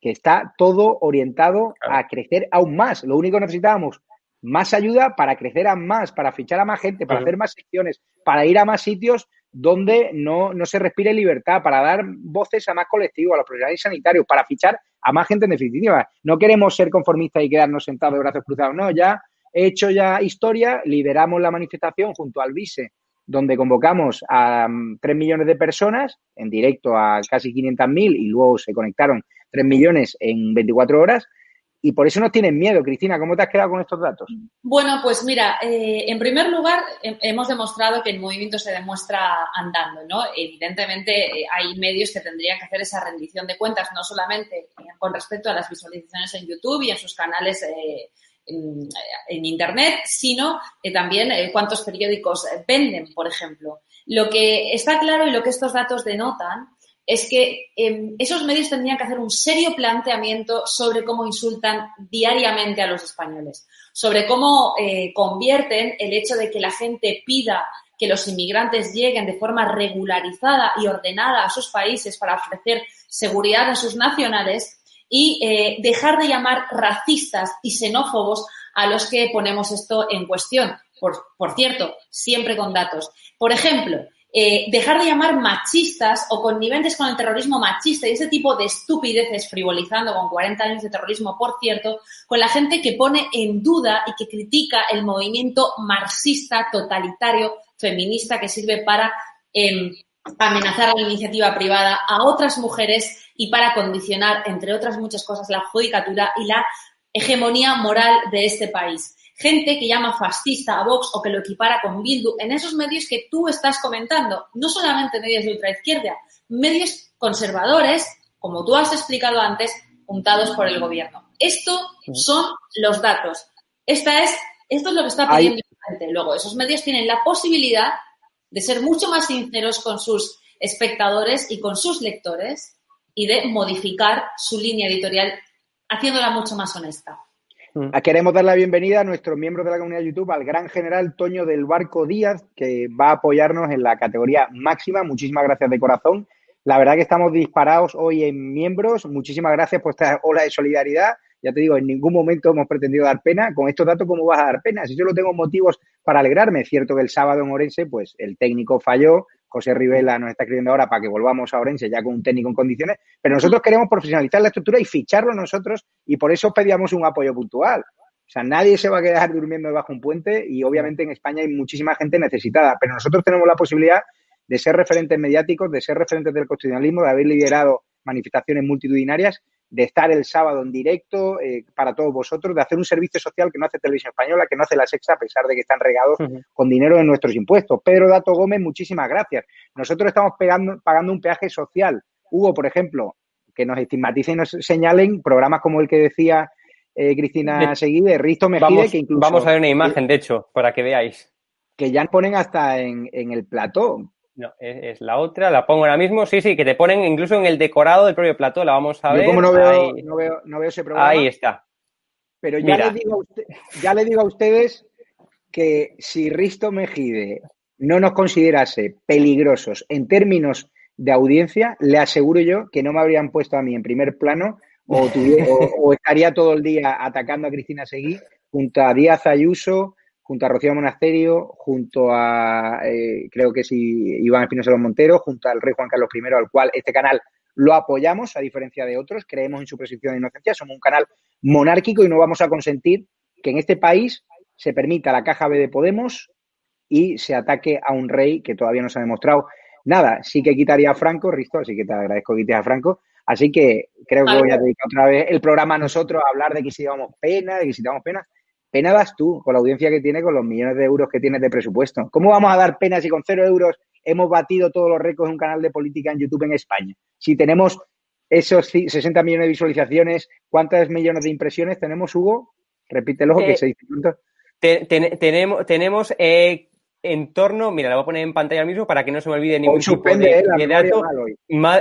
que está todo orientado Claro. a crecer aún más. Lo único que necesitábamos, más ayuda para crecer aún más, para fichar a más gente, para hacer más secciones, para ir a más sitios donde no, no se respire libertad, para dar voces a más colectivos, a los profesionales sanitarios, para fichar a más gente en definitiva. No queremos ser conformistas y quedarnos sentados de brazos cruzados. No, ya he hecho ya historia, lideramos la manifestación junto al VISE, donde convocamos a mm, 3 millones de personas, en directo a casi 500.000 y luego se conectaron 3 millones en 24 horas. Y por eso nos tienen miedo. Cristina, ¿cómo te has quedado con estos datos? Bueno, pues mira, eh, en primer lugar, he- hemos demostrado que el movimiento se demuestra andando, ¿no? Evidentemente, eh, hay medios que tendrían que hacer esa rendición de cuentas, no solamente eh, con respecto a las visualizaciones en YouTube y en sus canales en, Internet, sino eh, también eh, cuántos periódicos eh, venden, por ejemplo. Lo que está claro y lo que estos datos denotan es que eh, esos medios tendrían que hacer un serio planteamiento sobre cómo insultan diariamente a los españoles, sobre cómo convierten el hecho de que la gente pida que los inmigrantes lleguen de forma regularizada y ordenada a sus países para ofrecer seguridad a sus nacionales y eh, dejar de llamar racistas y xenófobos a los que ponemos esto en cuestión. Por, por cierto, siempre con datos. Por ejemplo, eh, dejar de llamar machistas o conniventes con el terrorismo machista y ese tipo de estupideces frivolizando con 40 años de terrorismo, por cierto, con la gente que pone en duda y que critica el movimiento marxista, totalitario, feminista que sirve para eh, amenazar a la iniciativa privada, a otras mujeres y para condicionar, entre otras muchas cosas, la judicatura y la hegemonía moral de este país gente que llama fascista a Vox o que lo equipara con Bildu en esos medios que tú estás comentando, no solamente medios de ultraizquierda, medios conservadores, como tú has explicado antes, juntados por el gobierno. Esto son los datos. Esta es, esto es lo que está pidiendo la gente. Luego, esos medios tienen la posibilidad de ser mucho más sinceros con sus espectadores y con sus lectores y de modificar su línea editorial haciéndola mucho más honesta. Queremos dar la bienvenida a nuestros miembros de la comunidad de YouTube, al gran general Toño del Barco Díaz, que va a apoyarnos en la categoría máxima. Muchísimas gracias de corazón. La verdad que estamos disparados hoy en miembros. Muchísimas gracias por esta ola de solidaridad. Ya te digo, en ningún momento hemos pretendido dar pena. Con estos datos, ¿cómo vas a dar pena? Si yo no tengo motivos para alegrarme. Es cierto que el sábado en Orense, pues el técnico falló. José Rivela nos está escribiendo ahora para que volvamos a Orense ya con un técnico en condiciones. Pero nosotros queremos profesionalizar la estructura y ficharlo nosotros y por eso pedíamos un apoyo puntual. O sea, nadie se va a quedar durmiendo debajo de un puente y obviamente en España hay muchísima gente necesitada, pero nosotros tenemos la posibilidad de ser referentes mediáticos, de ser referentes del constitucionalismo, de haber liderado manifestaciones multitudinarias, de estar el sábado en directo eh, para todos vosotros, de hacer un servicio social que no hace Televisión Española, que no hace la Sexta, a pesar de que están regados con dinero de nuestros impuestos. Pedro Dato Gómez, muchísimas gracias. Nosotros estamos pegando- pagando un peaje social. Hugo, por ejemplo, que nos estigmaticen y nos señalen programas como el que decía eh, Cristina De- Seguí, de Risto Mejide, Vamos, que incluso vamos a ver una imagen, de hecho, para que veáis. que ya ponen hasta en, en el plató. No, es, es la otra, la pongo ahora mismo. Sí, sí, que te ponen incluso en el decorado del propio plató. La vamos a Yo ver. como no veo, ahí, no veo, no veo ese programa, ahí está. pero ya le, digo a usted- ya le digo a ustedes que si Risto Mejide no nos considerase peligrosos en términos de audiencia, le aseguro yo que no me habrían puesto a mí en primer plano o- o estaría todo el día atacando a Cristina Seguí junto a Díaz Ayuso, junto a Rocío Monasterio, junto a, eh, creo que sí, Iván Espinosa Los Montero, junto al rey Juan Carlos I, al cual este canal lo apoyamos, a diferencia de otros, creemos en su presunción de inocencia, somos un canal monárquico y no vamos a consentir que en este país se permita la caja B de Podemos y se ataque a un rey que todavía no se ha demostrado nada. Sí que quitaría a Franco, Risto, así que te agradezco que quites a Franco. Así que creo que voy a dedicar otra vez el programa a nosotros a hablar de que si damos pena, de que si damos pena. Pena das tú, con la audiencia que tiene, con los millones de euros que tienes de presupuesto. ¿Cómo vamos a dar pena si con cero euros hemos batido todos los récords de un canal de política en YouTube en España? Si tenemos esos ci- 60 millones de visualizaciones, ¿cuántos millones de impresiones tenemos, Hugo? Repítelo, que Eh, se dice. Te- ten- tenemos tenemos eh, en torno, mira, la voy a poner en pantalla mismo para que no se me olvide ningún tipo de, eh, de dato.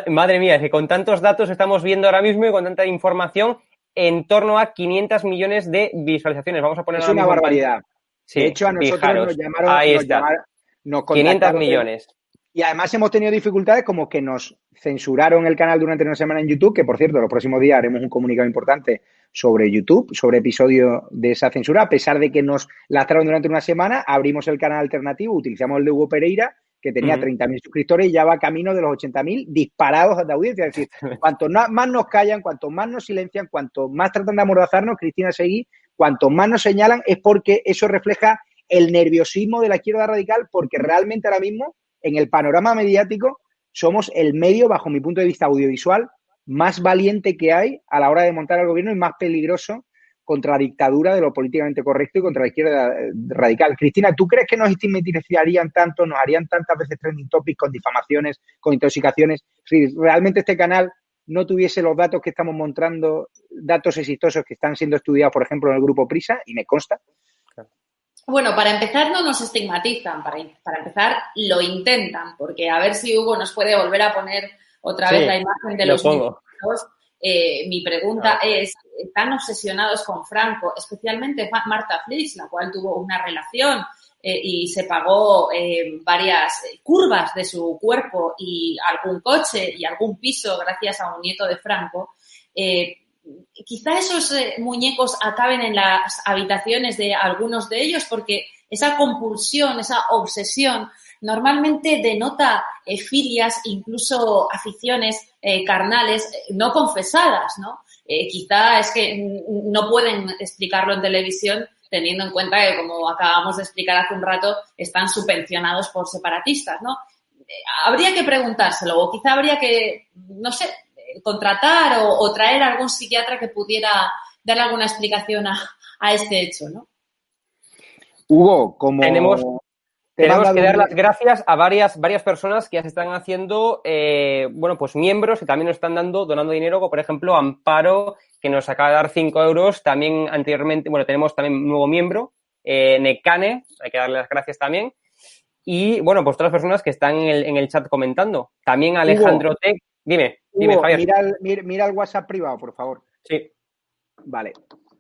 madre mía, es que con tantos datos estamos viendo ahora mismo y con tanta información, en torno a 500 millones de visualizaciones. Vamos a poner Es una barbaridad. Sí, de hecho, a nosotros fijaros, nos llamaron, ahí nos, está, llamaron- nos 500 contactaron de- millones. Y además hemos tenido dificultades como que nos censuraron el canal durante una semana en YouTube, que por cierto, los próximos días haremos un comunicado importante sobre YouTube, sobre episodio de esa censura, a pesar de que nos lastraron durante una semana, abrimos el canal alternativo, utilizamos el de Hugo Pereira, que tenía Ujú. 30.000 suscriptores y ya va camino de los 80.000 disparados de audiencia. Es decir, cuanto más nos callan, cuanto más nos silencian, cuanto más tratan de amordazarnos, Cristina Seguí, cuanto más nos señalan, es porque eso refleja el nerviosismo de la izquierda radical, porque realmente ahora mismo, en el panorama mediático, somos el medio, bajo mi punto de vista audiovisual, más valiente que hay a la hora de montar al gobierno y más peligroso contra la dictadura de lo políticamente correcto y contra la izquierda eh, radical. Cristina, ¿tú crees que nos estigmatizarían tanto, nos harían tantas veces trending topics con difamaciones, con intoxicaciones? Si realmente este canal no tuviese los datos que estamos mostrando, datos exitosos que están siendo estudiados, por ejemplo, en el grupo Prisa, y me consta, Bueno, para empezar no nos estigmatizan, para, para empezar lo intentan, porque a ver si Hugo nos puede volver a poner otra vez la imagen de lo los pongo. niños. Eh, mi pregunta es, ¿están obsesionados con Franco? Especialmente Marta Flix, la cual tuvo una relación eh, y se pagó eh, varias curvas de su cuerpo y algún coche y algún piso gracias a un nieto de Franco. Quizá esos muñecos acaben en las habitaciones de algunos de ellos porque esa compulsión, esa obsesión normalmente denota eh, filias, incluso aficiones eh, carnales eh, no confesadas, ¿no? Eh, quizá es que no pueden explicarlo en televisión teniendo en cuenta que, como acabamos de explicar hace un rato, están subvencionados por separatistas, ¿no? Eh, habría que preguntárselo o quizá habría que, no sé, contratar o, o traer a algún psiquiatra que pudiera dar alguna explicación a, a este hecho, ¿no? Hugo, como Tenemos- Tenemos que dar las gracias a varias, varias personas que ya se están haciendo, eh, bueno, pues miembros y también nos están dando, donando dinero, como por ejemplo Amparo, que nos acaba de dar 5 euros. También anteriormente, bueno, tenemos también un nuevo miembro, eh, Necane, hay que darle las gracias también. Y bueno, pues todas las personas que están en el, en el chat comentando. También Alejandro Tec. Dime, dime, Hugo, Javier. mira, el, mira- mira el WhatsApp privado, por favor. Sí, Vale.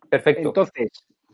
perfecto. Entonces,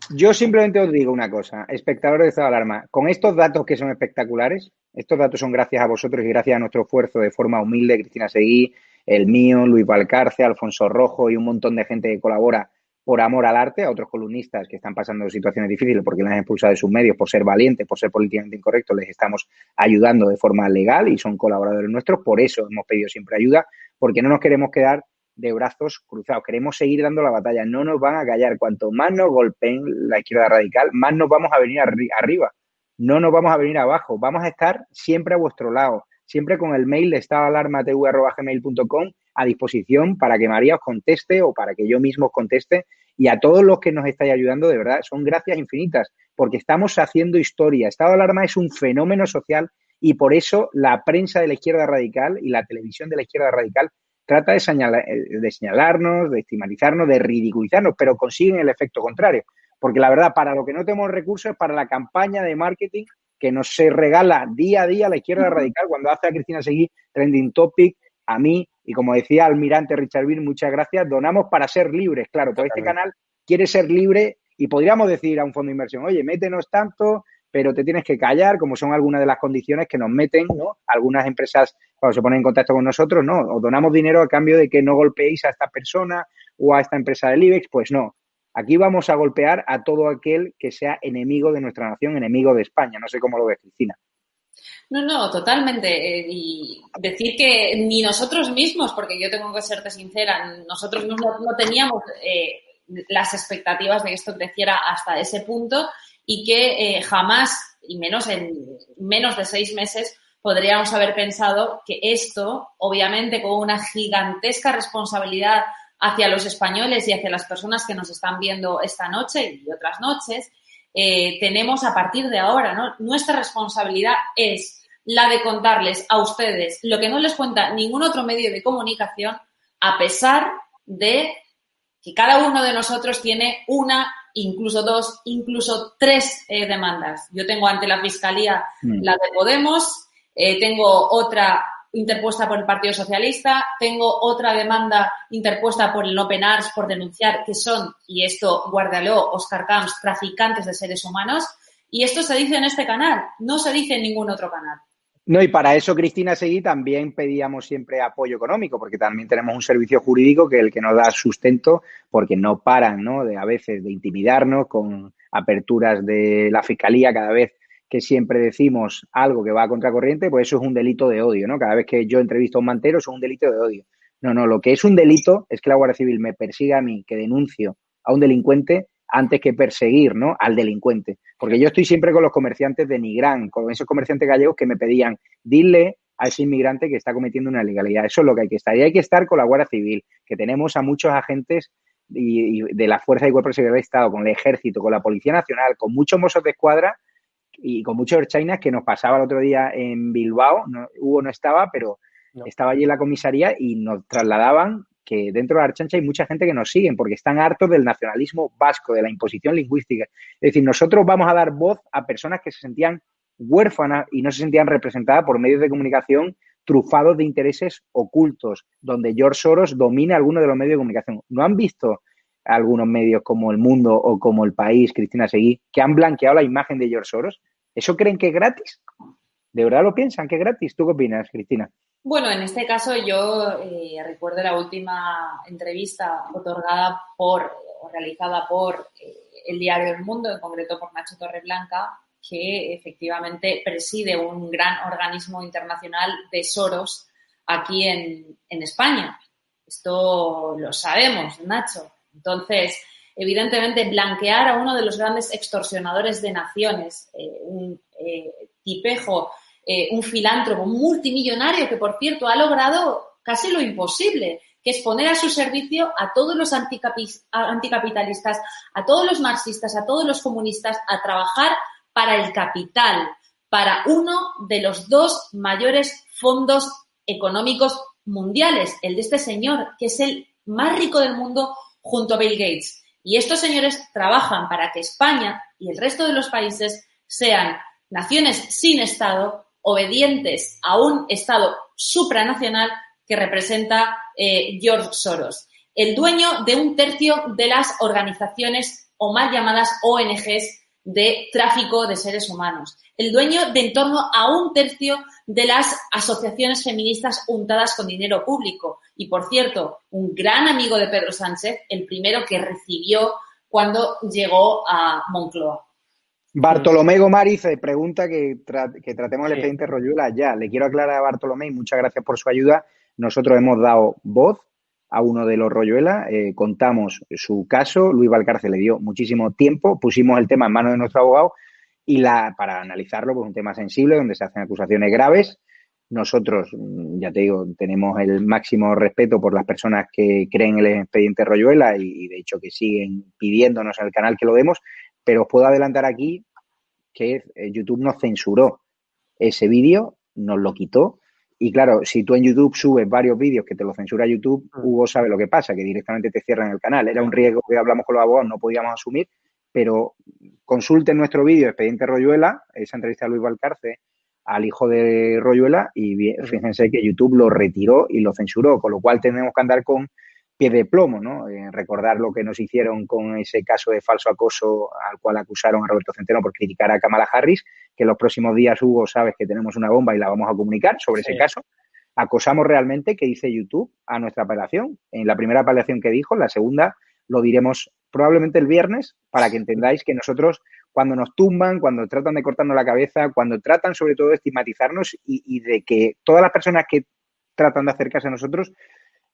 yo simplemente os digo una cosa, espectadores de estado de alarma, con estos datos que son espectaculares, estos datos son gracias a vosotros y gracias a nuestro esfuerzo de forma humilde, Cristina Seguí, el mío, Luis Valcarce, Alfonso Rojo y un montón de gente que colabora por amor al arte, a otros columnistas que están pasando situaciones difíciles porque les han expulsado de sus medios por ser valientes, por ser políticamente incorrectos, les estamos ayudando de forma legal y son colaboradores nuestros, por eso hemos pedido siempre ayuda, porque no nos queremos quedar de brazos cruzados. Queremos seguir dando la batalla. No nos van a callar. Cuanto más nos golpeen la izquierda radical, más nos vamos a venir arri- arriba. No nos vamos a venir abajo. Vamos a estar siempre a vuestro lado. siempre con el mail de estadoalarmatv.gmail.com a disposición para que María os conteste o para que yo mismo os conteste. Y a todos los que nos estáis ayudando, de verdad, son gracias infinitas, porque estamos haciendo historia. Estado de alarma es un fenómeno social y por eso la prensa de la izquierda radical y la televisión de la izquierda radical trata de, señalar, de señalarnos, de estigmatizarnos, de ridiculizarnos, pero consiguen el efecto contrario. Porque la verdad, para lo que no tenemos recursos es para la campaña de marketing que nos se regala día a día la izquierda radical cuando hace a Cristina Seguí trending topic, a mí, y como decía almirante Richard Bean, muchas gracias, donamos para ser libres. Claro, pues este canal quiere ser libre y podríamos decir a un fondo de inversión, oye, métenos tanto, pero te tienes que callar, como son algunas de las condiciones que nos meten, ¿no? Algunas empresas, cuando se ponen en contacto con nosotros, no, os donamos dinero a cambio de que no golpeéis a esta persona o a esta empresa del IBEX, pues no. Aquí vamos a golpear a todo aquel que sea enemigo de nuestra nación, enemigo de España. No sé cómo lo ves, Cristina. No, no, totalmente. Eh, y decir que ni nosotros mismos, porque yo tengo que serte sincera, nosotros no, no teníamos eh, las expectativas de que esto creciera hasta ese punto y que eh, jamás, y menos en menos de seis meses, podríamos haber pensado que esto, obviamente, con una gigantesca responsabilidad hacia los españoles y hacia las personas que nos están viendo esta noche y otras noches, eh, tenemos a partir de ahora. Nuestra responsabilidad es la de contarles a ustedes lo que no les cuenta ningún otro medio de comunicación, a pesar de que cada uno de nosotros tiene una, incluso dos, incluso tres eh, demandas. Yo tengo ante la Fiscalía mm. la de Podemos, eh, tengo otra interpuesta por el Partido Socialista, tengo otra demanda interpuesta por el Open Arts por denunciar que son, y esto guárdalo, Oscar Camps, traficantes de seres humanos, y esto se dice en este canal, no se dice en ningún otro canal. No, y para eso, Cristina Seguí, también pedíamos siempre apoyo económico, porque también tenemos un servicio jurídico que es el que nos da sustento, porque no paran, ¿no? De a veces de intimidarnos con aperturas de la fiscalía cada vez que siempre decimos algo que va a contracorriente, pues eso es un delito de odio, ¿no? Cada vez que yo entrevisto a un mantero, es un delito de odio. No, no, lo que es un delito es que la Guardia Civil me persiga a mí, que denuncio a un delincuente, antes que perseguir, ¿no? Al delincuente. Porque yo estoy siempre con los comerciantes de Nigrán, con esos comerciantes gallegos que me pedían, dile a ese inmigrante que está cometiendo una ilegalidad. Eso es lo que hay que estar. Y hay que estar con la Guardia Civil, que tenemos a muchos agentes y, de la Fuerza y Cuerpo de Seguridad de Estado, con el Ejército, con la Policía Nacional, con muchos mozos de escuadra y con muchos China que nos pasaba el otro día en Bilbao. Hugo no estaba, pero estaba allí en la comisaría y nos trasladaban que dentro de la Archancha hay mucha gente que nos siguen porque están hartos del nacionalismo vasco, de la imposición lingüística. Es decir, nosotros vamos a dar voz a personas que se sentían huérfanas y no se sentían representadas por medios de comunicación trufados de intereses ocultos, donde George Soros domina algunos de los medios de comunicación. ¿No han visto algunos medios como El Mundo o como El País, Cristina Seguí, que han blanqueado la imagen de George Soros? ¿Eso creen que es gratis? ¿De verdad lo piensan que es gratis? ¿Tú qué opinas, Cristina? Bueno, en este caso yo eh, recuerdo la última entrevista otorgada por o realizada por eh, el diario El Mundo, en concreto por Nacho Torreblanca, que efectivamente preside un gran organismo internacional de Soros aquí en, en España. Esto lo sabemos, Nacho. Entonces, evidentemente, blanquear a uno de los grandes extorsionadores de naciones, eh, un tipejo eh, un filántropo multimillonario que, por cierto, ha logrado casi lo imposible, que es poner a su servicio a todos los anticapitalistas, a todos los marxistas, a todos los comunistas, a trabajar para el capital, para uno de los dos mayores fondos económicos mundiales, el de este señor, que es el más rico del mundo junto a Bill Gates. Y estos señores trabajan para que España y el resto de los países sean naciones sin Estado obedientes a un Estado supranacional que representa eh, George Soros, el dueño de un tercio de las organizaciones o mal llamadas ONGs de tráfico de seres humanos, el dueño de en torno a un tercio de las asociaciones feministas untadas con dinero público y, por cierto, un gran amigo de Pedro Sánchez, el primero que recibió cuando llegó a Moncloa. Bartolomé Gomariz pregunta que, que tratemos el expediente Royuela ya. Le quiero aclarar a Bartolomé y muchas gracias por su ayuda. Nosotros hemos dado voz a uno de los Royuela, eh, contamos su caso, Luis Valcárcel le dio muchísimo tiempo, pusimos el tema en manos de nuestro abogado y la, para analizarlo, pues un tema sensible donde se hacen acusaciones graves Nosotros, mm, ya te digo, tenemos el máximo respeto por las personas que creen el expediente Royuela y, de hecho que siguen pidiéndonos al canal que lo demos, pero os puedo adelantar aquí que eh, YouTube nos censuró ese vídeo, nos lo quitó. Y claro, si tú en YouTube subes varios vídeos que te lo censura YouTube, Mm. Hugo sabe lo que pasa, que directamente te cierran el canal. Era un riesgo que hablamos con los abogados, no podíamos asumir, pero consulten nuestro vídeo, Expediente Royuela, esa entrevista de Luis Valcarce al hijo de Royuela, y vi- fíjense que YouTube lo retiró y lo censuró, con lo cual tenemos que andar con pie de plomo, ¿no? Eh, recordar lo que nos hicieron con ese caso de falso acoso al cual acusaron a Roberto Centeno por criticar a Kamala Harris, que en los próximos días, Hugo, sabes que tenemos una bomba y la vamos a comunicar sobre Sí. ese caso. Acosamos realmente, que dice YouTube, a nuestra apelación. En la primera apelación que dijo, la segunda lo diremos probablemente el viernes para que entendáis que nosotros cuando nos tumban, cuando tratan de cortarnos la cabeza, cuando tratan sobre todo de estigmatizarnos y, y de que todas las personas que tratan de acercarse a nosotros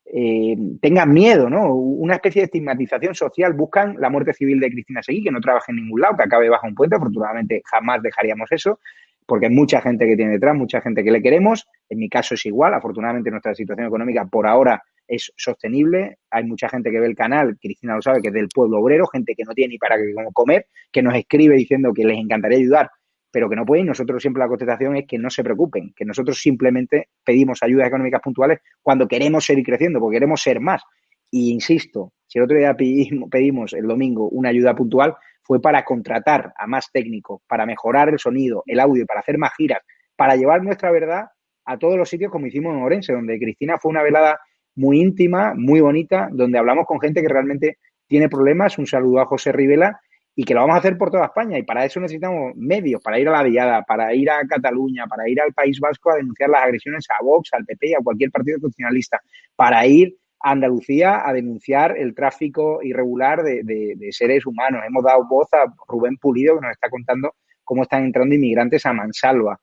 eh, tengan miedo, ¿no? Una especie de estigmatización social. Buscan la muerte civil de Cristina Seguí, que no trabaje en ningún lado, que acabe bajo un puente. Afortunadamente jamás dejaríamos eso, porque hay mucha gente que tiene detrás, mucha gente que le queremos. En mi caso es igual. Afortunadamente nuestra situación económica por ahora es sostenible. Hay mucha gente que ve el canal, Cristina lo sabe, que es del pueblo obrero, gente que no tiene ni para comer, que nos escribe diciendo que les encantaría ayudar, pero que no pueden. Nosotros siempre la contestación es que no se preocupen, que nosotros simplemente pedimos ayudas económicas puntuales cuando queremos seguir creciendo, porque queremos ser más. Y insisto, si el otro día pedimos, pedimos el domingo una ayuda puntual, fue para contratar a más técnicos, para mejorar el sonido, el audio, para hacer más giras, para llevar nuestra verdad a todos los sitios como hicimos en Orense, donde Cristina fue una velada muy íntima, muy bonita, donde hablamos con gente que realmente tiene problemas. Un saludo a José Rivela y que lo vamos a hacer por toda España. Y para eso necesitamos medios, para ir a la Diada, para ir a Cataluña, para ir al País Vasco a denunciar las agresiones a Vox, al PP y a cualquier partido constitucionalista, para ir a Andalucía a denunciar el tráfico irregular de, seres humanos. Hemos dado voz a Rubén Pulido, que nos está contando cómo están entrando inmigrantes a Mansalva.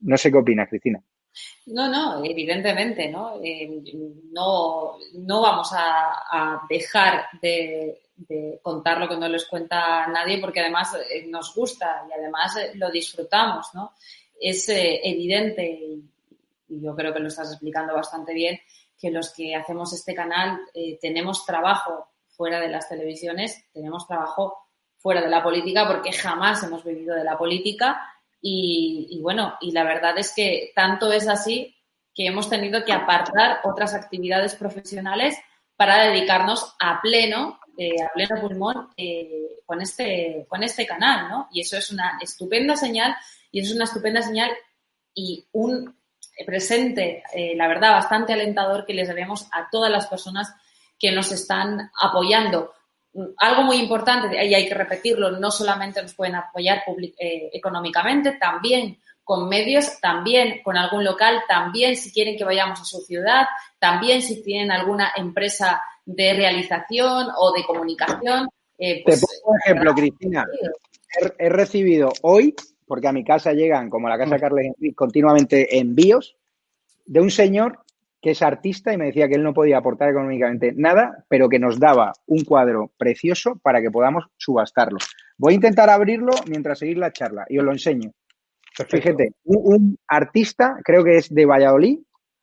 No sé qué opinas, Cristina. No, no, evidentemente, ¿no? Eh, no, no vamos a dejar de, de, contar lo que no les cuenta nadie porque además eh, nos gusta y además eh, lo disfrutamos, ¿no? Es eh, evidente, y, yo creo que lo estás explicando bastante bien, que los que hacemos este canal tenemos trabajo fuera de las televisiones, tenemos trabajo fuera de la política porque jamás hemos vivido de la política y, y, bueno, y la verdad es que tanto es así que hemos tenido que apartar otras actividades profesionales para dedicarnos a pleno, eh, a pleno pulmón eh, con, este, con este canal, ¿no? Y eso es una estupenda señal y es una estupenda señal y un presente, eh, la verdad, bastante alentador que les debemos a todas las personas que nos están apoyando algo muy importante, y hay que repetirlo, no solamente nos pueden apoyar eh, económicamente, también con medios, también con algún local, también si quieren que vayamos a su ciudad, también si tienen alguna empresa de realización o de comunicación. Eh, pues, Te pongo un ejemplo, Cristina. He, he, recibido hoy, porque a mi casa llegan, como a la casa de Carles Henry, continuamente envíos de un señor que es artista y me decía que él no podía aportar económicamente nada, pero que nos daba un cuadro precioso para que podamos subastarlo. Voy a intentar abrirlo mientras seguir la charla y os lo enseño. Perfecto. Fíjate, un, un, artista, creo que es de Valladolid,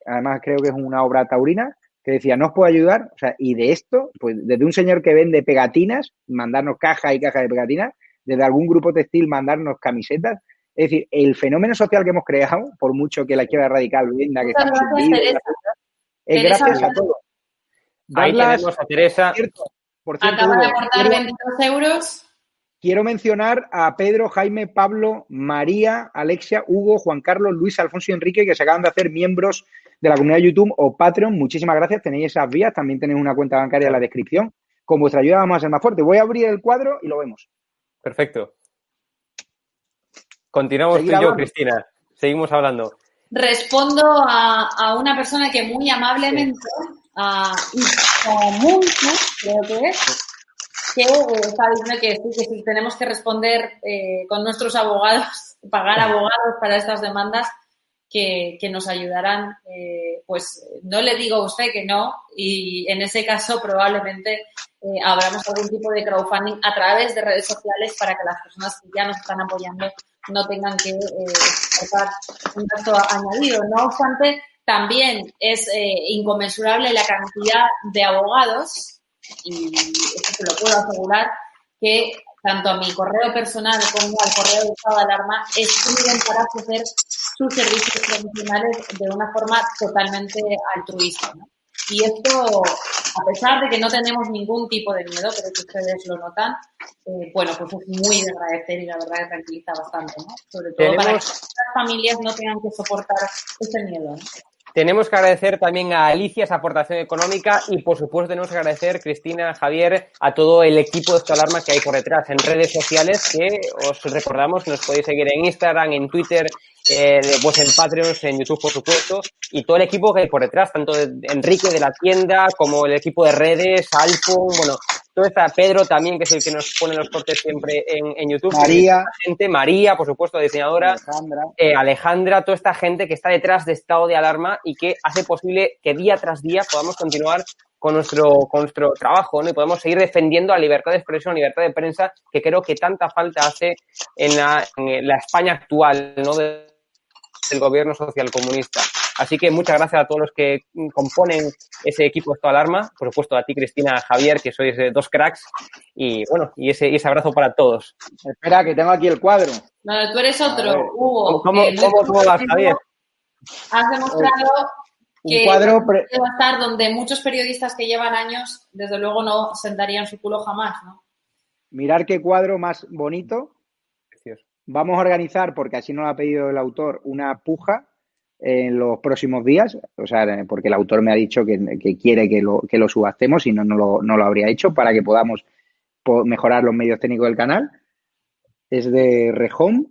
además creo que es una obra taurina, que decía, no os puedo ayudar, o sea, y de esto, pues desde un señor que vende pegatinas, mandarnos caja y caja de pegatinas, desde algún grupo textil mandarnos camisetas, es decir, el fenómeno social que hemos creado, por mucho que la izquierda radical venda que estamos gracias, es gracias a todo. Ahí Darlas, tenemos a Teresa. Por cierto, por cierto, Acaba de aportar 22 euros. Quiero mencionar a Pedro, Jaime, Pablo, María, Alexia, Hugo, Juan Carlos, Luis, Alfonso y Enrique, que se acaban de hacer miembros de la comunidad de YouTube o Patreon. Muchísimas gracias. Tenéis esas vías. También tenéis una cuenta bancaria en la descripción. Con vuestra ayuda vamos a ser más fuertes. Voy a abrir el cuadro y lo vemos. Perfecto. Continuamos tú y yo, Cristina. Seguimos hablando. Respondo a, a una persona que muy amablemente a Munchu, creo que es, que eh, está diciendo que sí, que sí, tenemos que responder eh, con nuestros abogados, pagar abogados para estas demandas que, que nos ayudarán. Eh, pues no le digo a usted que no y en ese caso probablemente eh, abramos algún tipo de crowdfunding a través de redes sociales para que las personas que ya nos están apoyando no tengan que eh, soportar un gasto añadido. No obstante, también es eh, inconmensurable la cantidad de abogados, y esto se lo puedo asegurar, que tanto a mi correo personal como al correo de estado de alarma escriben para ofrecer sus servicios profesionales de una forma totalmente altruista. ¿no? Y esto, a pesar de que no tenemos ningún tipo de miedo, creo que ustedes lo notan, eh, bueno, pues es muy de agradecer y la verdad que tranquiliza bastante, ¿no? Sobre todo para que las familias no tengan que soportar ese miedo. ¿no? Tenemos que agradecer también a Alicia esa aportación económica y, por supuesto, tenemos que agradecer, Cristina, Javier, a todo el equipo de esta alarma que hay por detrás en redes sociales que os recordamos nos podéis seguir en Instagram, en Twitter, eh, pues en Patreon, en YouTube, por supuesto, y todo el equipo que hay por detrás, tanto de Enrique de la tienda como el equipo de redes, Alfon, bueno, todo está Pedro también, que es el que nos pone los cortes siempre en, en YouTube. María. Gente, María, por supuesto, diseñadora Alejandra. eh, Alejandra, toda esta gente que está detrás de estado de alarma y que hace posible que día tras día podamos continuar con nuestro, con nuestro trabajo ¿no? y podamos seguir defendiendo la libertad de expresión, libertad de prensa, que creo que tanta falta hace en la, en la España actual ¿no? de- del gobierno social comunista. Así que muchas gracias a todos los que mm, componen ese equipo de alarma, por supuesto a ti, Cristina, a Javier, que sois eh, dos cracks, y bueno, y ese, y ese abrazo para todos. Espera, que tengo aquí el cuadro. No, tú eres otro, Hugo. ¿Cómo, cómo, cómo vas, Javier? Has demostrado Un que cuadro pre- va a estar donde muchos periodistas que llevan años, desde luego, no sentarían su culo jamás, ¿no? Mirar qué cuadro más bonito. Precioso. Vamos a organizar, porque así nos lo ha pedido el autor, una puja en los próximos días, o sea, eh, porque el autor me ha dicho que, que quiere que lo, que lo subastemos y no, no, lo, no lo habría hecho para que podamos po- mejorar los medios técnicos del canal. Es de Rehome,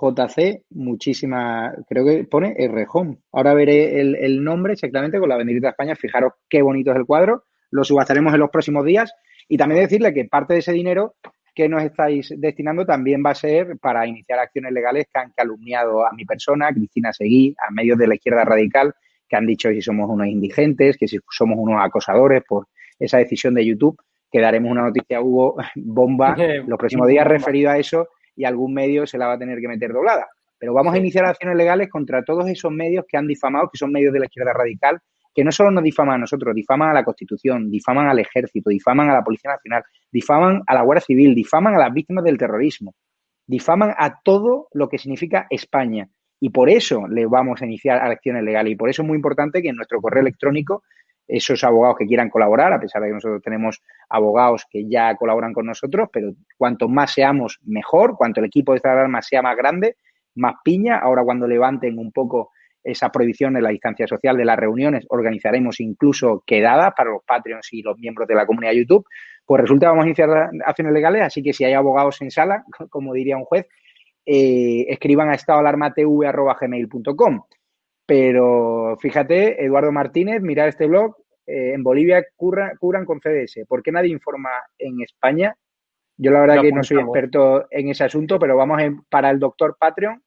JC, muchísima, creo que pone Rehome. Ahora veré el, el nombre exactamente con la banderita de España. Fijaros qué bonito es el cuadro. Lo subastaremos en los próximos días. Y también decirle que parte de ese dinero que nos estáis destinando también va a ser para iniciar acciones legales que han calumniado a mi persona, a Cristina Seguí, a medios de la izquierda radical, que han dicho que si somos unos indigentes, que si somos unos acosadores por esa decisión de YouTube, que daremos una noticia a Hugo bomba los próximos días referido a eso y algún medio se la va a tener que meter doblada. Pero vamos a iniciar acciones legales contra todos esos medios que han difamado, que son medios de la izquierda radical, que no solo nos difaman a nosotros, difaman a la Constitución, difaman al Ejército, difaman a la Policía Nacional, difaman a la Guardia Civil, difaman a las víctimas del terrorismo, difaman a todo lo que significa España. Y por eso le vamos a iniciar acciones legales. Y por eso es muy importante que en nuestro correo electrónico, esos abogados que quieran colaborar, a pesar de que nosotros tenemos abogados que ya colaboran con nosotros, pero cuanto más seamos, mejor, cuanto el equipo de esta alarma sea más grande, más piña. Ahora cuando levanten un poco esa prohibición de la distancia social de las reuniones, organizaremos incluso quedadas para los Patreons y los miembros de la comunidad YouTube. Pues resulta vamos a iniciar acciones legales, así que si hay abogados en sala, como diría un juez, eh, escriban a estadoalarmatv.gmail.com. Pero fíjate, Eduardo Martínez, mirar este blog, eh, en Bolivia curra- curan con CDS. ¿Por qué nadie informa en España? Yo la verdad Lo que no soy experto en ese asunto, pero vamos en- para el doctor Patreon,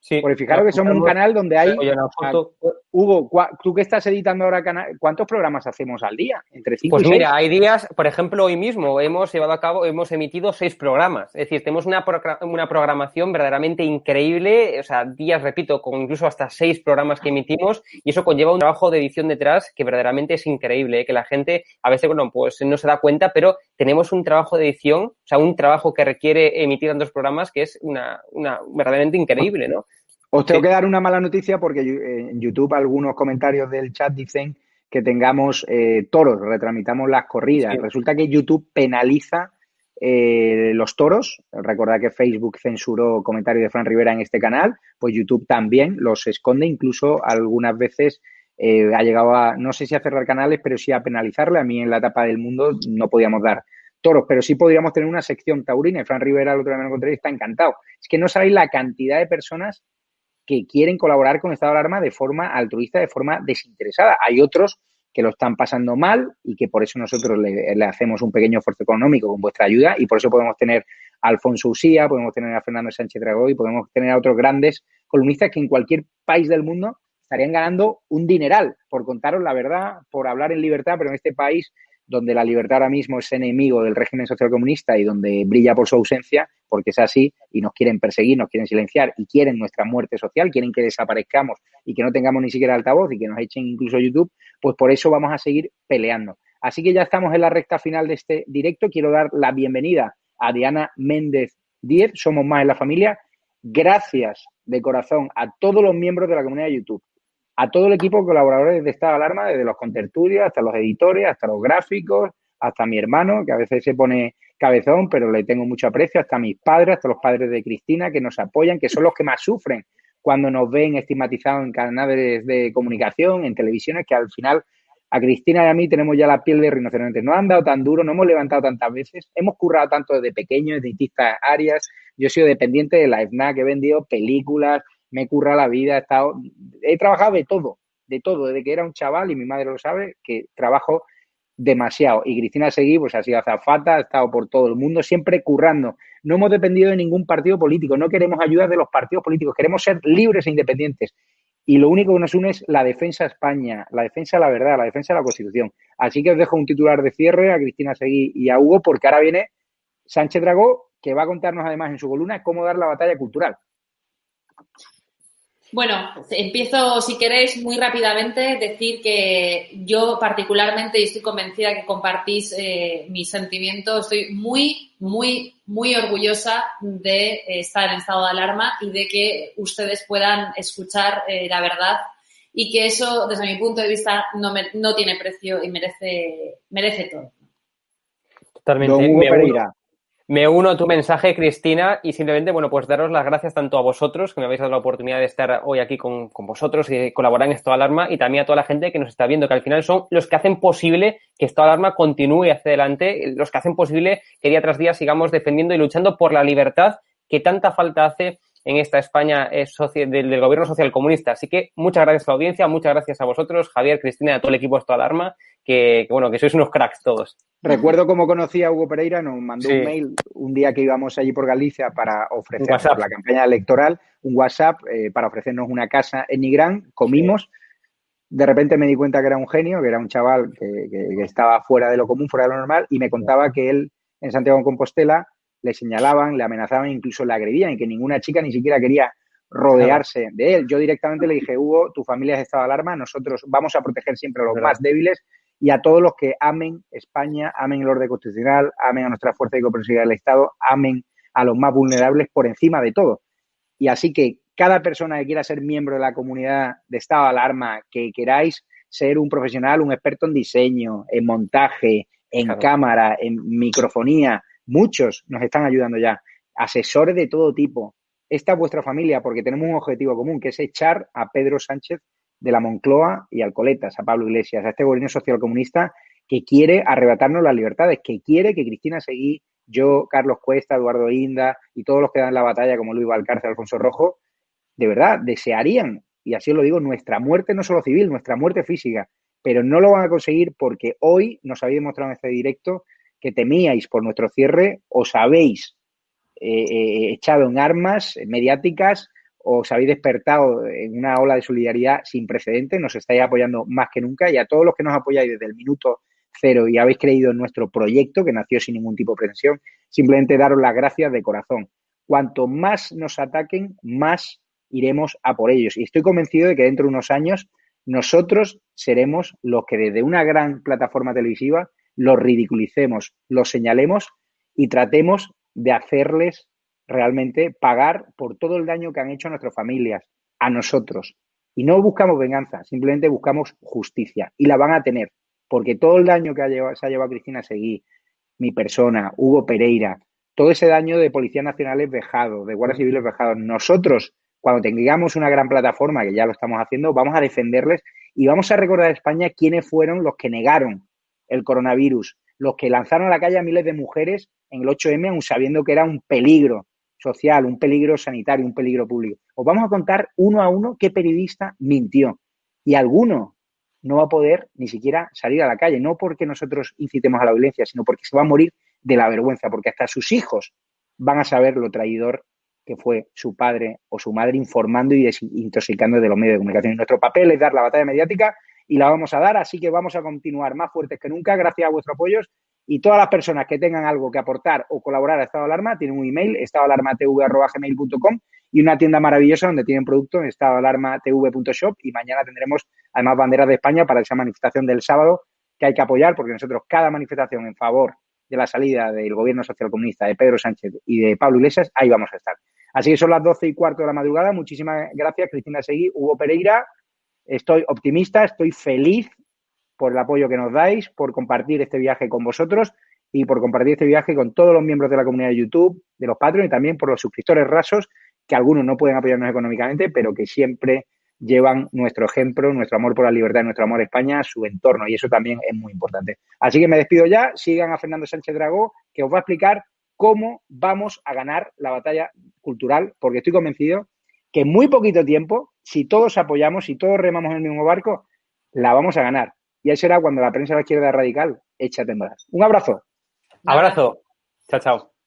Sí, porque fijaros que somos un canal donde hay... Oye, una foto. Hugo, tú que estás editando ahora canal, ¿cuántos programas hacemos al día? Entre cinco Pues y mira, seis. hay días, por ejemplo, hoy mismo hemos llevado a cabo, hemos emitido seis programas. Es decir, tenemos una, una programación verdaderamente increíble, o sea, días, repito, con incluso hasta seis programas que emitimos, y eso conlleva un trabajo de edición detrás que verdaderamente es increíble, ¿eh? que la gente a veces, bueno, pues no se da cuenta, pero tenemos un trabajo de edición, o sea, un trabajo que requiere emitir tantos programas que es una, una verdaderamente increíble, ¿no? Os tengo que dar una mala noticia porque eh, en YouTube algunos comentarios del chat dicen que tengamos eh, toros, retramitamos las corridas. Sí. Resulta que YouTube penaliza eh, los toros. Recordad que Facebook censuró comentarios de Fran Rivera en este canal, pues YouTube también los esconde, incluso algunas veces eh, ha llegado a, no sé si a cerrar canales, pero sí a penalizarle. A mí en la etapa del mundo no podíamos dar toros, pero sí podríamos tener una sección taurina. Y Fran Rivera, el otro día me lo encontré y está encantado. Es que no sabéis la cantidad de personas que quieren colaborar con Estado de Alarma de forma altruista, de forma desinteresada. Hay otros que lo están pasando mal y que por eso nosotros le, le hacemos un pequeño esfuerzo económico con vuestra ayuda y por eso podemos tener a Alfonso Usía, podemos tener a Fernando Sánchez Dragó y podemos tener a otros grandes columnistas que en cualquier país del mundo estarían ganando un dineral por contaros la verdad, por hablar en libertad, pero en este país donde la libertad ahora mismo es enemigo del régimen socialcomunista y donde brilla por su ausencia, porque es así y nos quieren perseguir, nos quieren silenciar y quieren nuestra muerte social, quieren que desaparezcamos y que no tengamos ni siquiera altavoz y que nos echen incluso YouTube, pues por eso vamos a seguir peleando. Así que ya estamos en la recta final de este directo. Quiero dar la bienvenida a Diana Méndez Díez, Somos Más en la Familia. Gracias de corazón a todos los miembros de la comunidad de YouTube, a todo el equipo de colaboradores de Estado de Alarma, desde los contertulios hasta los editores, hasta los gráficos, hasta mi hermano, que a veces se pone cabezón, pero le tengo mucho aprecio, hasta mis padres, hasta los padres de Cristina, que nos apoyan, que son los que más sufren cuando nos ven estigmatizados en canales de comunicación, en televisiones, que al final a Cristina y a mí tenemos ya la piel de rinoceronte. No han dado tan duro, no hemos levantado tantas veces, hemos currado tanto desde pequeños, en distintas áreas. Yo he sido dependiente de la FNAC, he vendido películas, me he currado la vida, he, estado, he trabajado de todo, de todo, desde que era un chaval y mi madre lo sabe, que trabajo demasiado. Y Cristina Seguí, pues ha sido azafata, ha estado por todo el mundo, siempre currando. No hemos dependido de ningún partido político, no queremos ayuda de los partidos políticos, queremos ser libres e independientes y lo único que nos une es la defensa a España, la defensa de la verdad, la defensa de la Constitución. Así que os dejo un titular de cierre a Cristina Seguí y a Hugo, porque ahora viene Sánchez Dragó, que va a contarnos además en su columna cómo dar la batalla cultural. Bueno, empiezo, si queréis, muy rápidamente, decir que yo particularmente, y estoy convencida que compartís eh, mis sentimientos, estoy muy, muy, muy orgullosa de estar en estado de alarma y de que ustedes puedan escuchar eh, la verdad y que eso, desde mi punto de vista, no, me, no tiene precio y merece, merece todo. Totalmente. Me uno a tu mensaje, Cristina, y simplemente, bueno, pues daros las gracias tanto a vosotros, que me habéis dado la oportunidad de estar hoy aquí con, vosotros y colaborar en Estado Alarma, y también a toda la gente que nos está viendo, que al final son los que hacen posible que Estado Alarma continúe hacia adelante, los que hacen posible que día tras día sigamos defendiendo y luchando por la libertad que tanta falta hace en esta España eh, del, gobierno social comunista. Así que muchas gracias a la audiencia, muchas gracias a vosotros, Javier, Cristina a todo el equipo de Estado Alarma, que, bueno, que sois unos cracks todos. Recuerdo cómo conocí a Hugo Pereira, nos mandó un mail un día que íbamos allí por Galicia para ofrecer la campaña electoral, un WhatsApp eh, para ofrecernos una casa en Nigrán, comimos. De repente me di cuenta que era un genio, que era un chaval que, estaba fuera de lo común, fuera de lo normal, y me contaba que él en Santiago de Compostela le señalaban, le amenazaban, incluso le agredían, y que ninguna chica ni siquiera quería rodearse de él. Yo directamente le dije, Hugo, tu familia es estado de alarma, nosotros vamos a proteger siempre a los más débiles y a todos los que amen España, amen el orden constitucional, amen a nuestra fuerza de cooperación del Estado, amen a los más vulnerables por encima de todo. Y así que cada persona que quiera ser miembro de la comunidad de estado de alarma, que queráis ser un profesional, un experto en diseño, en montaje, en cámara, en microfonía, muchos nos están ayudando ya, asesores de todo tipo. Esta es vuestra familia porque tenemos un objetivo común, que es echar a Pedro Sánchez de la Moncloa y Alcoletas, a Pablo Iglesias, a este gobierno socialcomunista que quiere arrebatarnos las libertades, que quiere que Cristina Seguí, yo, Carlos Cuesta, Eduardo Inda y todos los que dan la batalla, como Luis Valcárcel, Alfonso Rojo, de verdad, desearían, y así os lo digo, nuestra muerte no solo civil, nuestra muerte física, pero no lo van a conseguir porque hoy nos habéis demostrado en este directo que temíais por nuestro cierre, os habéis eh, eh, echado en armas mediáticas, os habéis despertado en una ola de solidaridad sin precedentes, nos estáis apoyando más que nunca y a todos los que nos apoyáis desde el minuto cero y habéis creído en nuestro proyecto, que nació sin ningún tipo de pretensión, simplemente daros las gracias de corazón. Cuanto más nos ataquen, más iremos a por ellos. Y estoy convencido de que dentro de unos años nosotros seremos los que desde una gran plataforma televisiva los ridiculicemos, los señalemos y tratemos de hacerles realmente pagar por todo el daño que han hecho a nuestras familias, a nosotros. Y no buscamos venganza, simplemente buscamos justicia. Y la van a tener, porque todo el daño que ha llevado, se ha llevado Cristina Seguí, mi persona, Hugo Pereira, todo ese daño de policías nacionales vejados, de guardias civiles vejados, nosotros, cuando tengamos una gran plataforma, que ya lo estamos haciendo, vamos a defenderles y vamos a recordar a España quiénes fueron los que negaron el coronavirus, los que lanzaron a la calle a miles de mujeres en el 8M, aun sabiendo que era un peligro social, un peligro sanitario, un peligro público. Os vamos a contar uno a uno qué periodista mintió. Y alguno no va a poder ni siquiera salir a la calle, no porque nosotros incitemos a la violencia, sino porque se va a morir de la vergüenza, porque hasta sus hijos van a saber lo traidor que fue su padre o su madre informando y intoxicando de los medios de comunicación. Nuestro papel es dar la batalla mediática y la vamos a dar, así que vamos a continuar más fuertes que nunca, gracias a vuestros apoyos Y todas las personas que tengan algo que aportar o colaborar a Estado de Alarma tienen un email, estadoalarmatv.gmail.com y una tienda maravillosa donde tienen producto en estadoalarmatv.shop y mañana tendremos además banderas de España para esa manifestación del sábado que hay que apoyar porque nosotros cada manifestación en favor de la salida del gobierno socialcomunista de Pedro Sánchez y de Pablo Iglesias, ahí vamos a estar. Así que son las doce y cuarto de la madrugada. Muchísimas gracias, Cristina Seguí, Hugo Pereira. Estoy optimista, estoy feliz por el apoyo que nos dais, por compartir este viaje con vosotros y por compartir este viaje con todos los miembros de la comunidad de YouTube, de los Patreon y también por los suscriptores rasos, que algunos no pueden apoyarnos económicamente, pero que siempre llevan nuestro ejemplo, nuestro amor por la libertad, nuestro amor a España su entorno y eso también es muy importante. Así que me despido ya, sigan a Fernando Sánchez Dragó, que os va a explicar cómo vamos a ganar la batalla cultural, porque estoy convencido que en muy poquito tiempo, si todos apoyamos, si todos remamos en el mismo barco, la vamos a ganar. Y ahí será cuando la prensa de la izquierda radical echa a temblar. Un abrazo. Abrazo. Chao, chao.